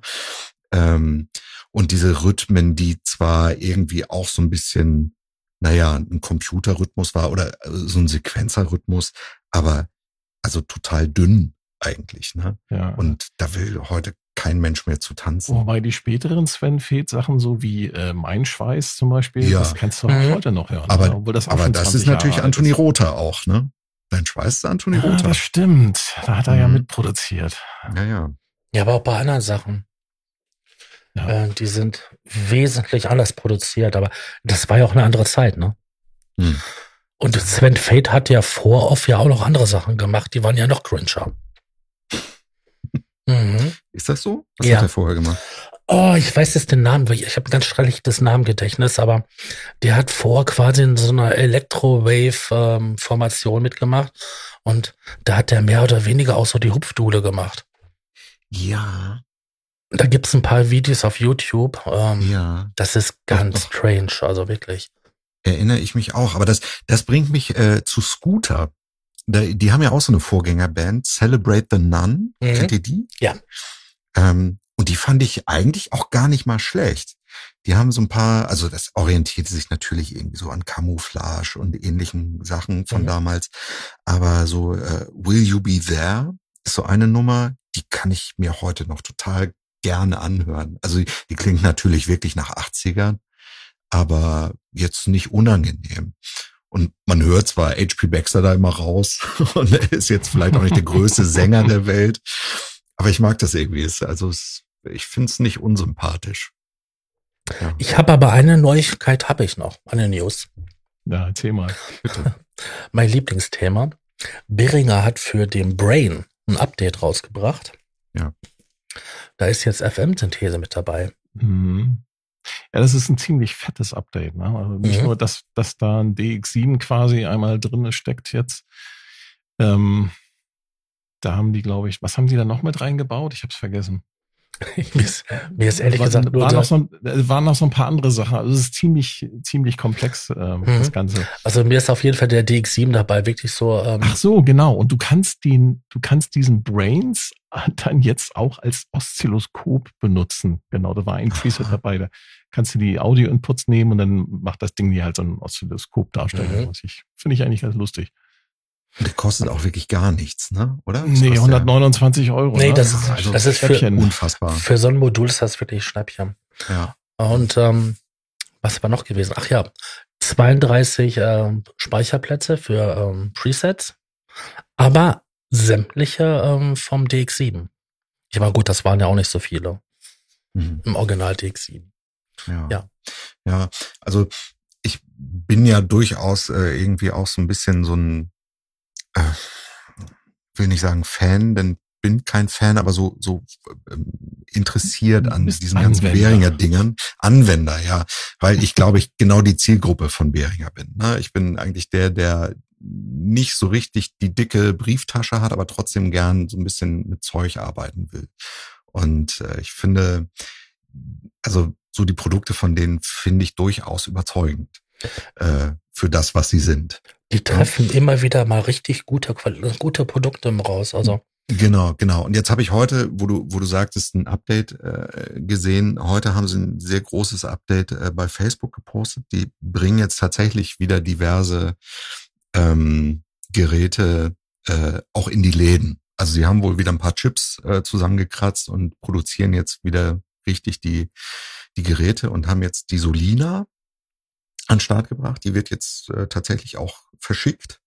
Ähm, und diese Rhythmen, die zwar irgendwie auch so ein bisschen, naja, ein Computerrhythmus war oder äh, so ein Sequenzerrhythmus, aber also total dünn eigentlich. Ne? Ja. Und da will heute kein Mensch mehr zu tanzen. Wobei die späteren Sven Feth Sachen, so wie äh, Mein Schweiß zum Beispiel, ja. das kannst du auch mhm. heute noch hören. Aber, ne? das, aber das ist natürlich Jahre Anthony Rother auch, ne? Dein Schweiß ist Anthony ja, Rother. Das stimmt. Da hat er mhm. ja mitproduziert. Ja, ja. Ja, aber auch bei anderen Sachen. Ja. Äh, die sind wesentlich anders produziert, aber das war ja auch eine andere Zeit, ne? Mhm. Und Sven Fate hat ja vor Off ja auch noch andere Sachen gemacht, die waren ja noch cringer. Mhm. Ist das so? Was ja. hat er vorher gemacht? Oh, ich weiß jetzt den Namen, ich habe ein ganz schrelliges Namengedächtnis, aber der hat vor quasi in so einer Electro-Wave-Formation ähm, mitgemacht und da hat er mehr oder weniger auch so die Hupfdule gemacht. Ja. Da gibt's ein paar Videos auf YouTube. Ähm, ja. Das ist ganz doch, doch. strange, also wirklich. Erinnere ich mich auch, aber das, das bringt mich äh, zu Scooter. Die, die haben ja auch so eine Vorgängerband, Celebrate the Nun. Mhm. Kennt ihr die? Ja. Ähm, und die fand ich eigentlich auch gar nicht mal schlecht. Die haben so ein paar, also das orientierte sich natürlich irgendwie so an Camouflage und ähnlichen Sachen von mhm. damals. Aber so äh, Will You Be There ist so eine Nummer, die kann ich mir heute noch total gerne anhören. Also die, die klingt natürlich wirklich nach 80ern, aber jetzt nicht unangenehm. Und man hört zwar HP Baxter da immer raus und er ist jetzt vielleicht auch nicht der größte Sänger der Welt, aber ich mag das irgendwie. Also es, ich finde es nicht unsympathisch. Ja. Ich habe aber eine Neuigkeit habe ich noch, eine News. Ja, mal, bitte. mein Lieblingsthema. Beringer hat für den Brain ein Update rausgebracht. Ja. Da ist jetzt FM-Synthese mit dabei. Mhm. Ja, das ist ein ziemlich fettes Update. Ne? Also nicht mhm. nur, dass, dass da ein DX7 quasi einmal drin steckt jetzt. Ähm, da haben die, glaube ich, was haben die da noch mit reingebaut? Ich habe es vergessen. mir, ist, mir ist ehrlich war, gesagt nur waren noch, so, äh, waren noch so ein paar andere Sachen. Also es ist ziemlich ziemlich komplex äh, mhm. das Ganze. Also mir ist auf jeden Fall der DX7 dabei wirklich so. Ähm Ach so, genau. Und du kannst den, du kannst diesen Brains dann jetzt auch als Oszilloskop benutzen. Genau, da war ein Preset dabei. Da kannst du die Audio-Inputs nehmen und dann macht das Ding dir halt so ein Oszilloskop darstellen. Mhm. Finde ich eigentlich ganz lustig. Der kostet auch wirklich gar nichts, ne? Oder? Nee, 129 Euro. Nee, ne? das ist, also das ist für, unfassbar. Für so ein Modul ist das wirklich Schnäppchen. Ja. Und ähm, was war noch gewesen? Ach ja, 32 äh, Speicherplätze für ähm, Presets, aber sämtliche ähm, vom DX7. Ich meine, gut, das waren ja auch nicht so viele mhm. im Original DX7. Ja. ja. Ja, also ich bin ja durchaus äh, irgendwie auch so ein bisschen so ein äh, will nicht sagen Fan, denn bin kein Fan, aber so so ähm, interessiert an diesen ganzen Behringer Dingern. Anwender, ja, weil ich glaube, ich genau die Zielgruppe von Behringer bin. Ne? Ich bin eigentlich der, der nicht so richtig die dicke Brieftasche hat, aber trotzdem gern so ein bisschen mit Zeug arbeiten will. Und äh, ich finde, also so die Produkte von denen finde ich durchaus überzeugend äh, für das, was sie sind. Die treffen ja. immer wieder mal richtig gute, gute Produkte raus. Also Genau, genau. Und jetzt habe ich heute, wo du, wo du sagtest, ein Update äh, gesehen. Heute haben sie ein sehr großes Update äh, bei Facebook gepostet. Die bringen jetzt tatsächlich wieder diverse ähm, Geräte äh, auch in die Läden. Also sie haben wohl wieder ein paar Chips äh, zusammengekratzt und produzieren jetzt wieder richtig die, die Geräte und haben jetzt die Solina an Start gebracht. Die wird jetzt äh, tatsächlich auch verschickt.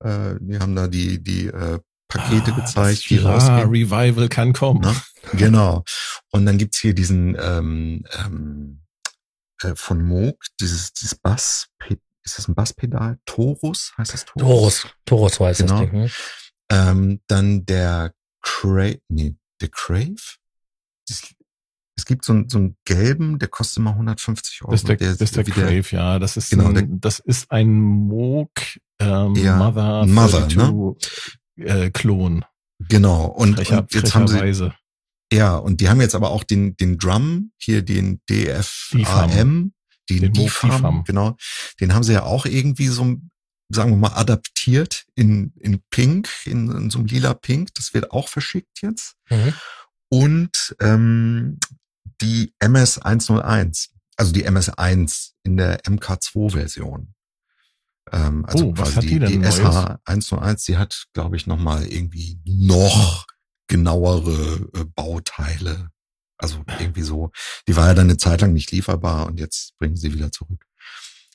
Äh, die haben da die, die äh, Pakete ah, gezeigt, die rausgehen. Revival kann kommen. Na? Genau. Und dann gibt's hier diesen ähm, ähm, äh, von Moog, dieses, dieses Bass, ist das ein Basspedal? Torus heißt das Torus? Torus, Torus weiß genau. das Ding. Hm? Ähm, dann der Crave, nee, der Crave? Es gibt so einen, so einen gelben, der kostet immer 150 Euro. Das ist der, der, das ist der Crave, ja. Das ist, genau, ein, der, das ist ein Moog ähm, ja, Mother, Mother ne? äh, Klon. Genau. Und, Frecher, und jetzt haben sie ja, und die haben jetzt aber auch den den Drum hier den DFAM, den, den DFAM, genau. Den haben sie ja auch irgendwie so sagen wir mal adaptiert in in Pink, in, in so einem lila Pink. Das wird auch verschickt jetzt. Mhm. Und ähm, die MS101, also die MS1 in der MK2-Version. Ähm, also oh, quasi die, die, die SH101, die hat, glaube ich, nochmal irgendwie noch genauere äh, Bauteile. Also irgendwie so. Die war ja dann eine Zeit lang nicht lieferbar und jetzt bringen sie wieder zurück.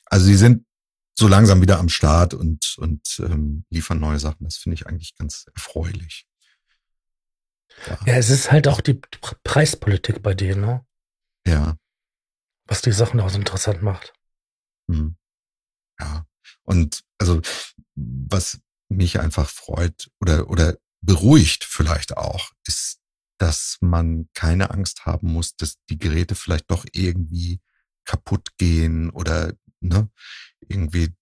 Also sie sind so langsam wieder am Start und, und ähm, liefern neue Sachen. Das finde ich eigentlich ganz erfreulich. Ja. es ist halt auch die Preispolitik bei denen, ne? Ja. Was die Sachen auch so interessant macht. Hm. Ja. Und also was mich einfach freut oder, oder beruhigt vielleicht auch, ist, dass man keine Angst haben muss, dass die Geräte vielleicht doch irgendwie kaputt gehen oder ne, irgendwie,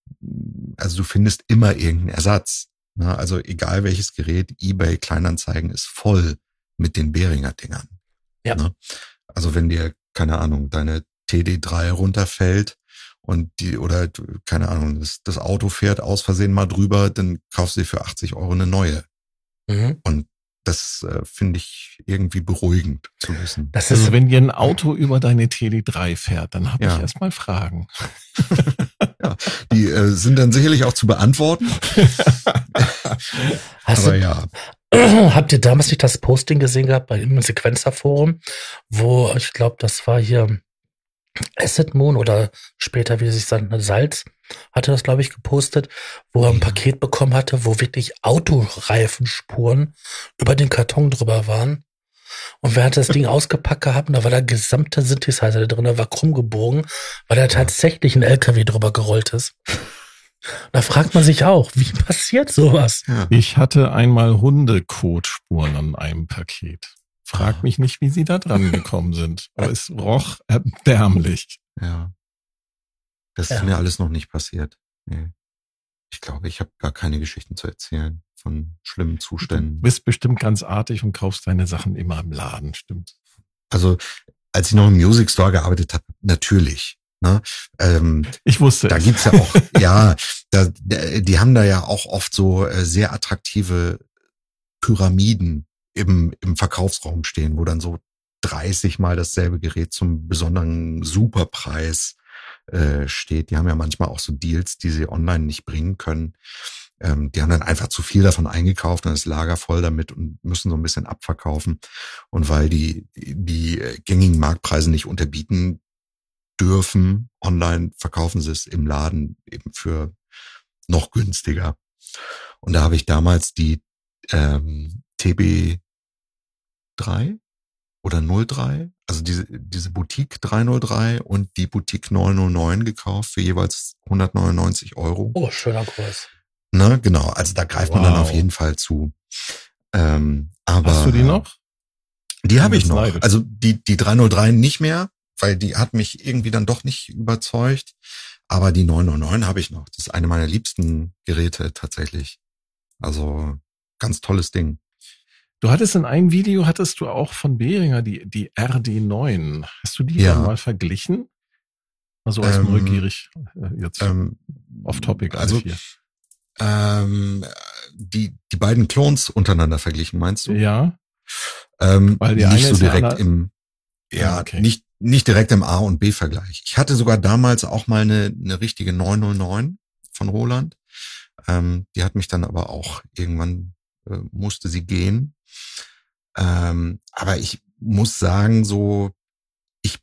also du findest immer irgendeinen Ersatz. Ne? Also egal welches Gerät, eBay Kleinanzeigen ist voll mit den Behringer Dingern. Ja. Ne? Also wenn dir, keine Ahnung, deine TD3 runterfällt und die, oder keine Ahnung, das, das Auto fährt aus Versehen mal drüber, dann kaufst du dir für 80 Euro eine neue. Mhm. Und das äh, finde ich irgendwie beruhigend zu wissen. Das ist, also wenn dir ein Auto über deine TD3 fährt, dann habe ja. ich erstmal Fragen. ja, die äh, sind dann sicherlich auch zu beantworten. Hast Aber du, ja. Habt ihr damals nicht das Posting gesehen gehabt bei im Sequenzer-Forum, wo ich glaube, das war hier Acid Moon oder später, wie sich dann Salz, hatte das, glaube ich, gepostet, wo er ein Paket bekommen hatte, wo wirklich Autoreifenspuren über den Karton drüber waren. Und wer hat das Ding ausgepackt gehabt? Und da war der gesamte Synthesizer drin, der war krumm gebogen, weil da tatsächlich ein LKW drüber gerollt ist. Da fragt man sich auch, wie passiert sowas? Ich hatte einmal Hundekotspuren an einem Paket. Frag mich nicht, wie sie da dran gekommen sind. Aber es roch erbärmlich. Ja. Das ja. ist mir alles noch nicht passiert. Nee. Ich glaube, ich habe gar keine Geschichten zu erzählen von schlimmen Zuständen. Du bist bestimmt ganz artig und kaufst deine Sachen immer im Laden, stimmt. Also, als ich noch im Music Store gearbeitet habe, natürlich. Ne? Ähm, ich wusste. Da es. gibt's ja auch, ja, da, die haben da ja auch oft so äh, sehr attraktive Pyramiden im, im Verkaufsraum stehen, wo dann so 30 mal dasselbe Gerät zum besonderen Superpreis äh, steht. Die haben ja manchmal auch so Deals, die sie online nicht bringen können. Ähm, die haben dann einfach zu viel davon eingekauft, dann ist Lager voll damit und müssen so ein bisschen abverkaufen. Und weil die, die gängigen Marktpreise nicht unterbieten dürfen, online verkaufen sie es im Laden eben für noch günstiger. Und da habe ich damals die ähm, TB 3 oder 03, also diese, diese Boutique 303 und die Boutique 909 gekauft für jeweils 199 Euro. Oh, schöner Kurs. Ne, genau, also da greift wow. man dann auf jeden Fall zu. Ähm, aber, Hast du die noch? Die habe ich noch. Leidet. Also die, die 303 nicht mehr, weil die hat mich irgendwie dann doch nicht überzeugt. Aber die 909 habe ich noch. Das ist eine meiner liebsten Geräte tatsächlich. Also ganz tolles Ding. Du hattest in einem Video, hattest du auch von Behringer die, die RD9. Hast du die ja. mal verglichen? Also als ähm, neugierig äh, jetzt ähm, off topic also hier. Ähm, die die beiden Clones untereinander verglichen meinst du? Ja. Ähm, Weil die nicht so direkt im ja, ah, okay. nicht nicht direkt im A und B Vergleich. Ich hatte sogar damals auch mal eine eine richtige 909 von Roland. Ähm, die hat mich dann aber auch irgendwann äh, musste sie gehen. Ähm, aber ich muss sagen, so, ich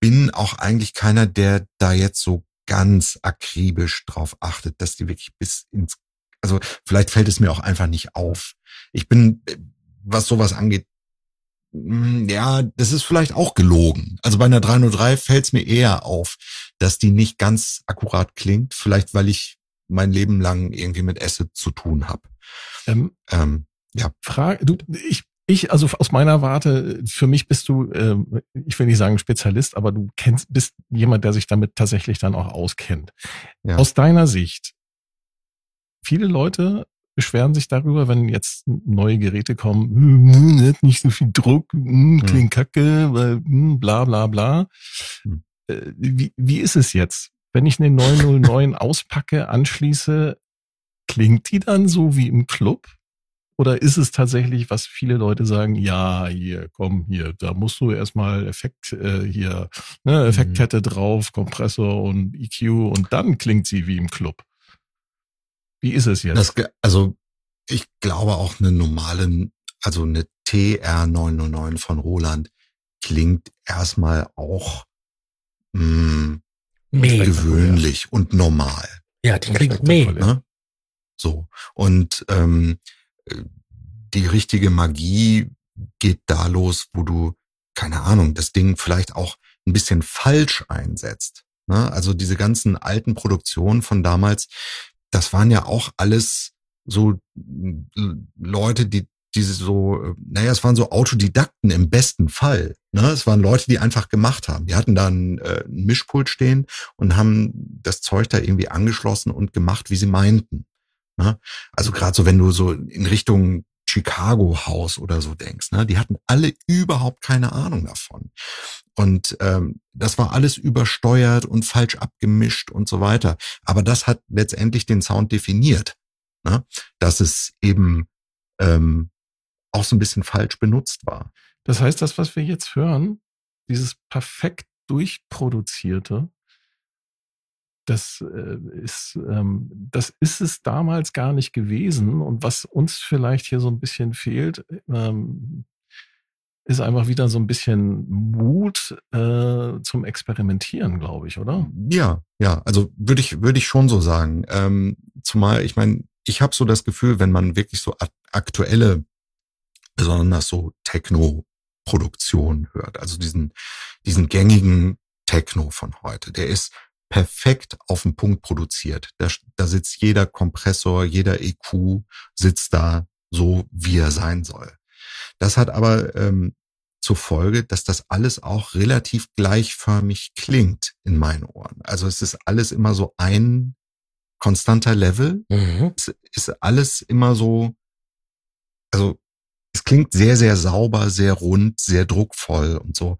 bin auch eigentlich keiner, der da jetzt so ganz akribisch drauf achtet, dass die wirklich bis ins, also vielleicht fällt es mir auch einfach nicht auf. Ich bin, was sowas angeht, ja, das ist vielleicht auch gelogen. Also bei einer 303 fällt es mir eher auf, dass die nicht ganz akkurat klingt. Vielleicht, weil ich mein Leben lang irgendwie mit Acid zu tun habe. Ähm, ähm, ja. Frage, du, ich, ich, also aus meiner Warte, für mich bist du, äh, ich will nicht sagen Spezialist, aber du kennst, bist jemand, der sich damit tatsächlich dann auch auskennt. Ja. Aus deiner Sicht, viele Leute beschweren sich darüber, wenn jetzt neue Geräte kommen, hm, hm, nicht so viel Druck, hm, klingt kacke, weil, bla bla bla. Äh, wie, wie ist es jetzt? Wenn ich eine 909 auspacke, anschließe, klingt die dann so wie im Club? Oder ist es tatsächlich, was viele Leute sagen, ja, hier, komm, hier, da musst du erstmal Effekt äh, hier, ne, mhm. Effektkette drauf, Kompressor und EQ und dann klingt sie wie im Club. Wie ist es jetzt? Das, also ich glaube auch eine normale, also eine TR909 von Roland klingt erstmal auch mh, hm, gewöhnlich und normal. Ja, die klingt mega. Ne? So. Und ähm, die richtige Magie geht da los, wo du, keine Ahnung, das Ding vielleicht auch ein bisschen falsch einsetzt. Ne? Also diese ganzen alten Produktionen von damals, das waren ja auch alles so Leute, die diese so, naja, es waren so Autodidakten im besten Fall. Ne? Es waren Leute, die einfach gemacht haben. Die hatten dann äh, ein Mischpult stehen und haben das Zeug da irgendwie angeschlossen und gemacht, wie sie meinten. Ne? Also gerade so, wenn du so in Richtung Chicago House oder so denkst, ne? die hatten alle überhaupt keine Ahnung davon. Und ähm, das war alles übersteuert und falsch abgemischt und so weiter. Aber das hat letztendlich den Sound definiert. Ne? Dass es eben ähm, auch so ein bisschen falsch benutzt war. Das heißt, das, was wir jetzt hören, dieses perfekt durchproduzierte, das äh, ist, ähm, das ist es damals gar nicht gewesen. Und was uns vielleicht hier so ein bisschen fehlt, ähm, ist einfach wieder so ein bisschen Mut äh, zum Experimentieren, glaube ich, oder? Ja, ja, also würde ich würde ich schon so sagen. Ähm, zumal ich meine, ich habe so das Gefühl, wenn man wirklich so aktuelle, besonders so Techno-Produktion hört, also diesen diesen gängigen Techno von heute, der ist perfekt auf den Punkt produziert. Da, da sitzt jeder Kompressor, jeder EQ sitzt da so, wie er sein soll. Das hat aber ähm, zur Folge, dass das alles auch relativ gleichförmig klingt in meinen Ohren. Also es ist alles immer so ein konstanter Level. Mhm. Es ist alles immer so, also es klingt sehr, sehr sauber, sehr rund, sehr druckvoll und so.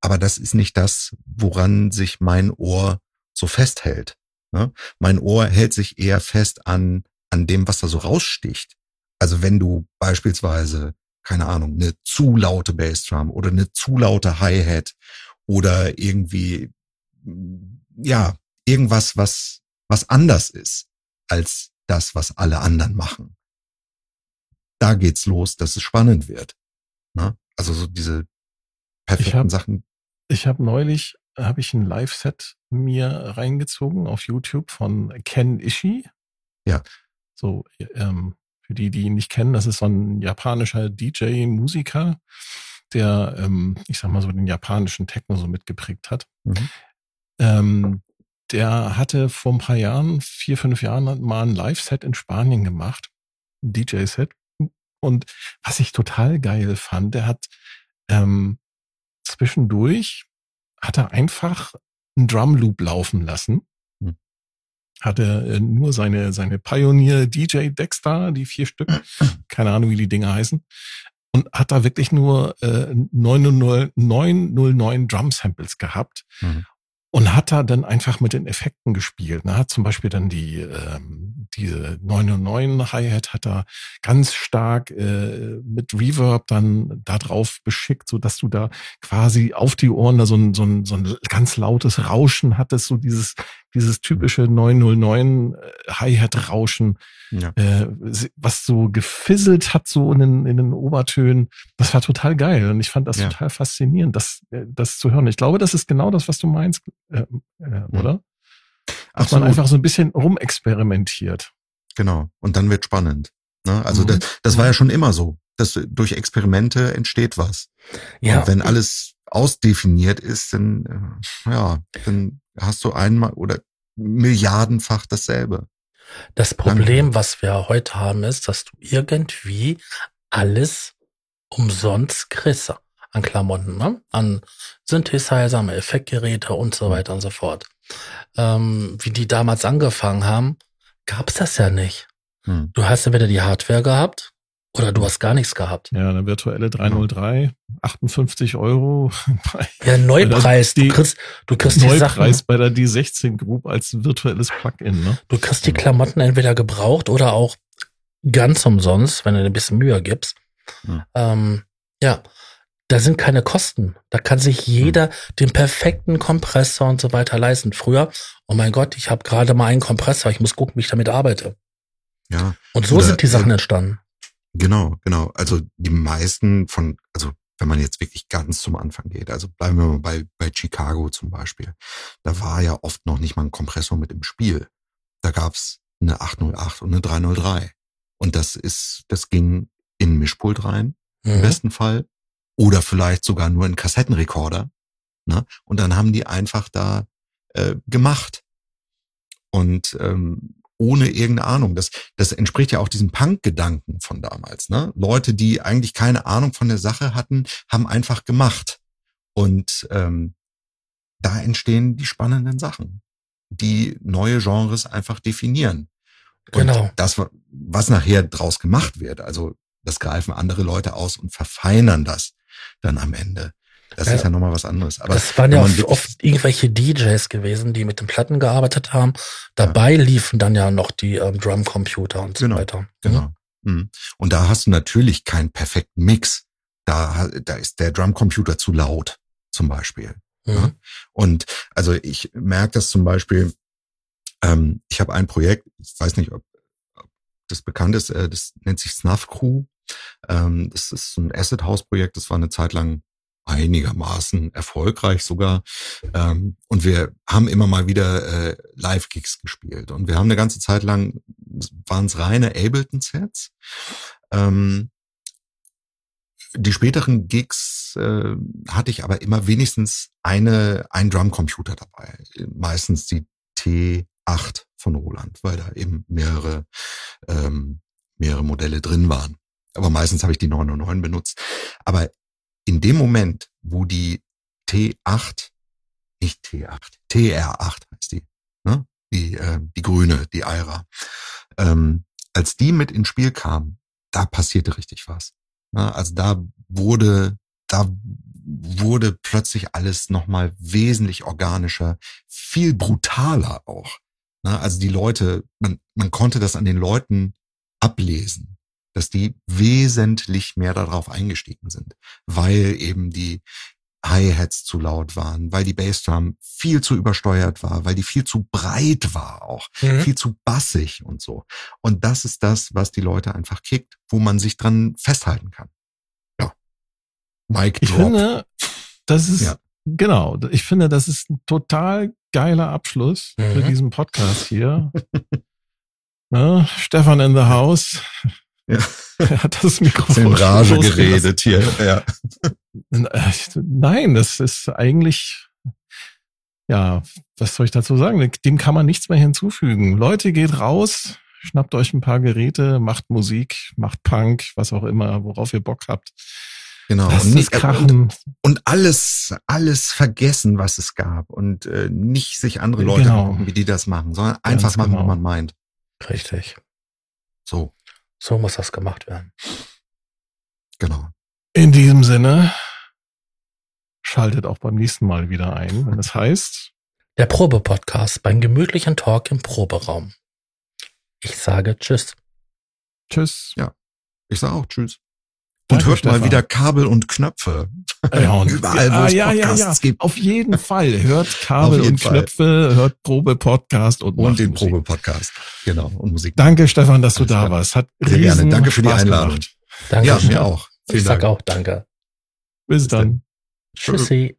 Aber das ist nicht das, woran sich mein Ohr so festhält. Ne? Mein Ohr hält sich eher fest an, an dem, was da so raussticht. Also wenn du beispielsweise, keine Ahnung, eine zu laute Bassdrum oder eine zu laute Hi-Hat oder irgendwie, ja, irgendwas, was, was anders ist als das, was alle anderen machen. Da geht's los, dass es spannend wird. Ne? Also so diese perfekten ich hab, Sachen. Ich habe neulich habe ich ein Live-Set mir reingezogen auf YouTube von Ken Ishii. Ja. So, ähm, für die, die ihn nicht kennen, das ist so ein japanischer DJ-Musiker, der, ähm, ich sag mal so, den japanischen Techno so mitgeprägt hat. Mhm. Ähm, der hatte vor ein paar Jahren, vier, fünf Jahren, mal ein Live-Set in Spanien gemacht. Ein DJ-Set. Und was ich total geil fand, der hat ähm, zwischendurch hat er einfach einen Drum Loop laufen lassen. Hm. Hatte äh, nur seine, seine Pioneer DJ Dexter, die vier Stück, keine Ahnung, wie die Dinge heißen. Und hat da wirklich nur äh, 909, 909 Drum Samples gehabt. Mhm und hat da dann einfach mit den Effekten gespielt. Ne? Hat zum Beispiel dann die ähm, diese 909 Hi-Hat hat er ganz stark äh, mit Reverb dann da drauf beschickt, so dass du da quasi auf die Ohren da so ein, so ein, so ein ganz lautes Rauschen hattest, so dieses dieses typische 909 äh, Hi-Hat-Rauschen, ja. äh, was so gefisselt hat, so in den, in den Obertönen. Das war total geil und ich fand das ja. total faszinierend, das, äh, das zu hören. Ich glaube, das ist genau das, was du meinst, äh, äh, oder? Dass man einfach so ein bisschen rumexperimentiert. Genau. Und dann wird spannend. Ne? Also mhm. das, das war ja schon immer so. Dass durch Experimente entsteht was. Ja. Und wenn alles ausdefiniert ist, dann, äh, ja, dann hast du einmal oder milliardenfach dasselbe. Das Problem, Danke. was wir heute haben, ist, dass du irgendwie alles umsonst kriegst an Klamotten, ne? an Synthesizer, an Effektgeräte und so weiter und so fort. Ähm, wie die damals angefangen haben, gab's das ja nicht. Hm. Du hast ja wieder die Hardware gehabt oder du hast gar nichts gehabt. Ja, eine virtuelle 303, 58 Euro. ja, Neupreis. Du kriegst, du kriegst Neupreis die Sachen. bei der D16 Group als virtuelles Plugin. Ne? Du kriegst die Klamotten entweder gebraucht oder auch ganz umsonst, wenn du dir ein bisschen Mühe gibst. Hm. Ähm, ja, da sind keine Kosten. Da kann sich jeder hm. den perfekten Kompressor und so weiter leisten. Früher, oh mein Gott, ich habe gerade mal einen Kompressor, ich muss gucken, wie ich damit arbeite. Ja. Und so oder, sind die Sachen entstanden. Genau, genau. Also die meisten von, also wenn man jetzt wirklich ganz zum Anfang geht, also bleiben wir mal bei, bei Chicago zum Beispiel, da war ja oft noch nicht mal ein Kompressor mit im Spiel. Da gab's eine 808 und eine 303. Und das ist, das ging in Mischpult rein, mhm. im besten Fall. Oder vielleicht sogar nur in Kassettenrekorder. Ne? Und dann haben die einfach da äh, gemacht. Und, ähm, ohne irgendeine Ahnung. Das, das entspricht ja auch diesem Punk-Gedanken von damals. Ne? Leute, die eigentlich keine Ahnung von der Sache hatten, haben einfach gemacht. Und ähm, da entstehen die spannenden Sachen, die neue Genres einfach definieren. Und genau. das, was nachher draus gemacht wird, also das greifen andere Leute aus und verfeinern das dann am Ende. Das ja, ist ja nochmal was anderes. Aber das waren ja oft, oft irgendwelche DJs gewesen, die mit den Platten gearbeitet haben. Dabei ja. liefen dann ja noch die ähm, Drumcomputer und genau, so weiter. Genau. Mhm. Und da hast du natürlich keinen perfekten Mix. Da, da ist der Drumcomputer zu laut, zum Beispiel. Mhm. Ja? Und also ich merke das zum Beispiel, ähm, ich habe ein Projekt, ich weiß nicht, ob, ob das bekannt ist, äh, das nennt sich Snuff Crew. Ähm, das ist ein Acid House Projekt, das war eine Zeit lang einigermaßen erfolgreich sogar. Ähm, und wir haben immer mal wieder äh, Live-Gigs gespielt. Und wir haben eine ganze Zeit lang, waren es reine Ableton-Sets. Ähm, die späteren Gigs äh, hatte ich aber immer wenigstens eine, ein Drumcomputer dabei. Meistens die T8 von Roland, weil da eben mehrere, ähm, mehrere Modelle drin waren. Aber meistens habe ich die 909 benutzt. Aber in dem Moment, wo die T8, nicht T8, TR8 heißt die, ne? die, äh, die grüne, die Aira, ähm, als die mit ins Spiel kam, da passierte richtig was. Ne? Also da wurde, da wurde plötzlich alles nochmal wesentlich organischer, viel brutaler auch. Ne? Also die Leute, man, man konnte das an den Leuten ablesen dass die wesentlich mehr darauf eingestiegen sind, weil eben die Hi-Hats zu laut waren, weil die Bassdrum viel zu übersteuert war, weil die viel zu breit war auch, mhm. viel zu bassig und so. Und das ist das, was die Leute einfach kickt, wo man sich dran festhalten kann. Ja. Mike Ich finde, das ist, ja. genau, ich finde, das ist ein total geiler Abschluss mhm. für diesen Podcast hier. ne? Stefan in the house. Ja. Er hat das Mikrofon. In Rage geredet hier. Ja. Nein, das ist eigentlich, ja, was soll ich dazu sagen? Dem kann man nichts mehr hinzufügen. Leute, geht raus, schnappt euch ein paar Geräte, macht Musik, macht Punk, was auch immer, worauf ihr Bock habt. Genau. und, nicht, und, und, alles, alles vergessen, was es gab und äh, nicht sich andere Leute genau. gucken, wie die das machen, sondern einfach Ganz machen, genau. was man meint. Richtig. So. So muss das gemacht werden. Genau. In diesem Sinne, schaltet auch beim nächsten Mal wieder ein, wenn es heißt. Der Probe-Podcast beim gemütlichen Talk im Proberaum. Ich sage Tschüss. Tschüss. Ja. Ich sage auch Tschüss. Und Danke, hört Stefan. mal wieder Kabel und Knöpfe. Ja, und überall, wo es ja, Podcasts ja, ja. gibt. Auf jeden Fall. Hört Kabel und Fall. Knöpfe, hört Probe-Podcast und, und den Probe-Podcast. Genau. Und Musik. Danke, Stefan, dass du da warst. Hat Sehr gerne. Danke für die Einladung. Gemacht. Danke. Ja, mir auch. Vielen ich Dank. sag auch Danke. Bis, Bis dann. Tschüssi.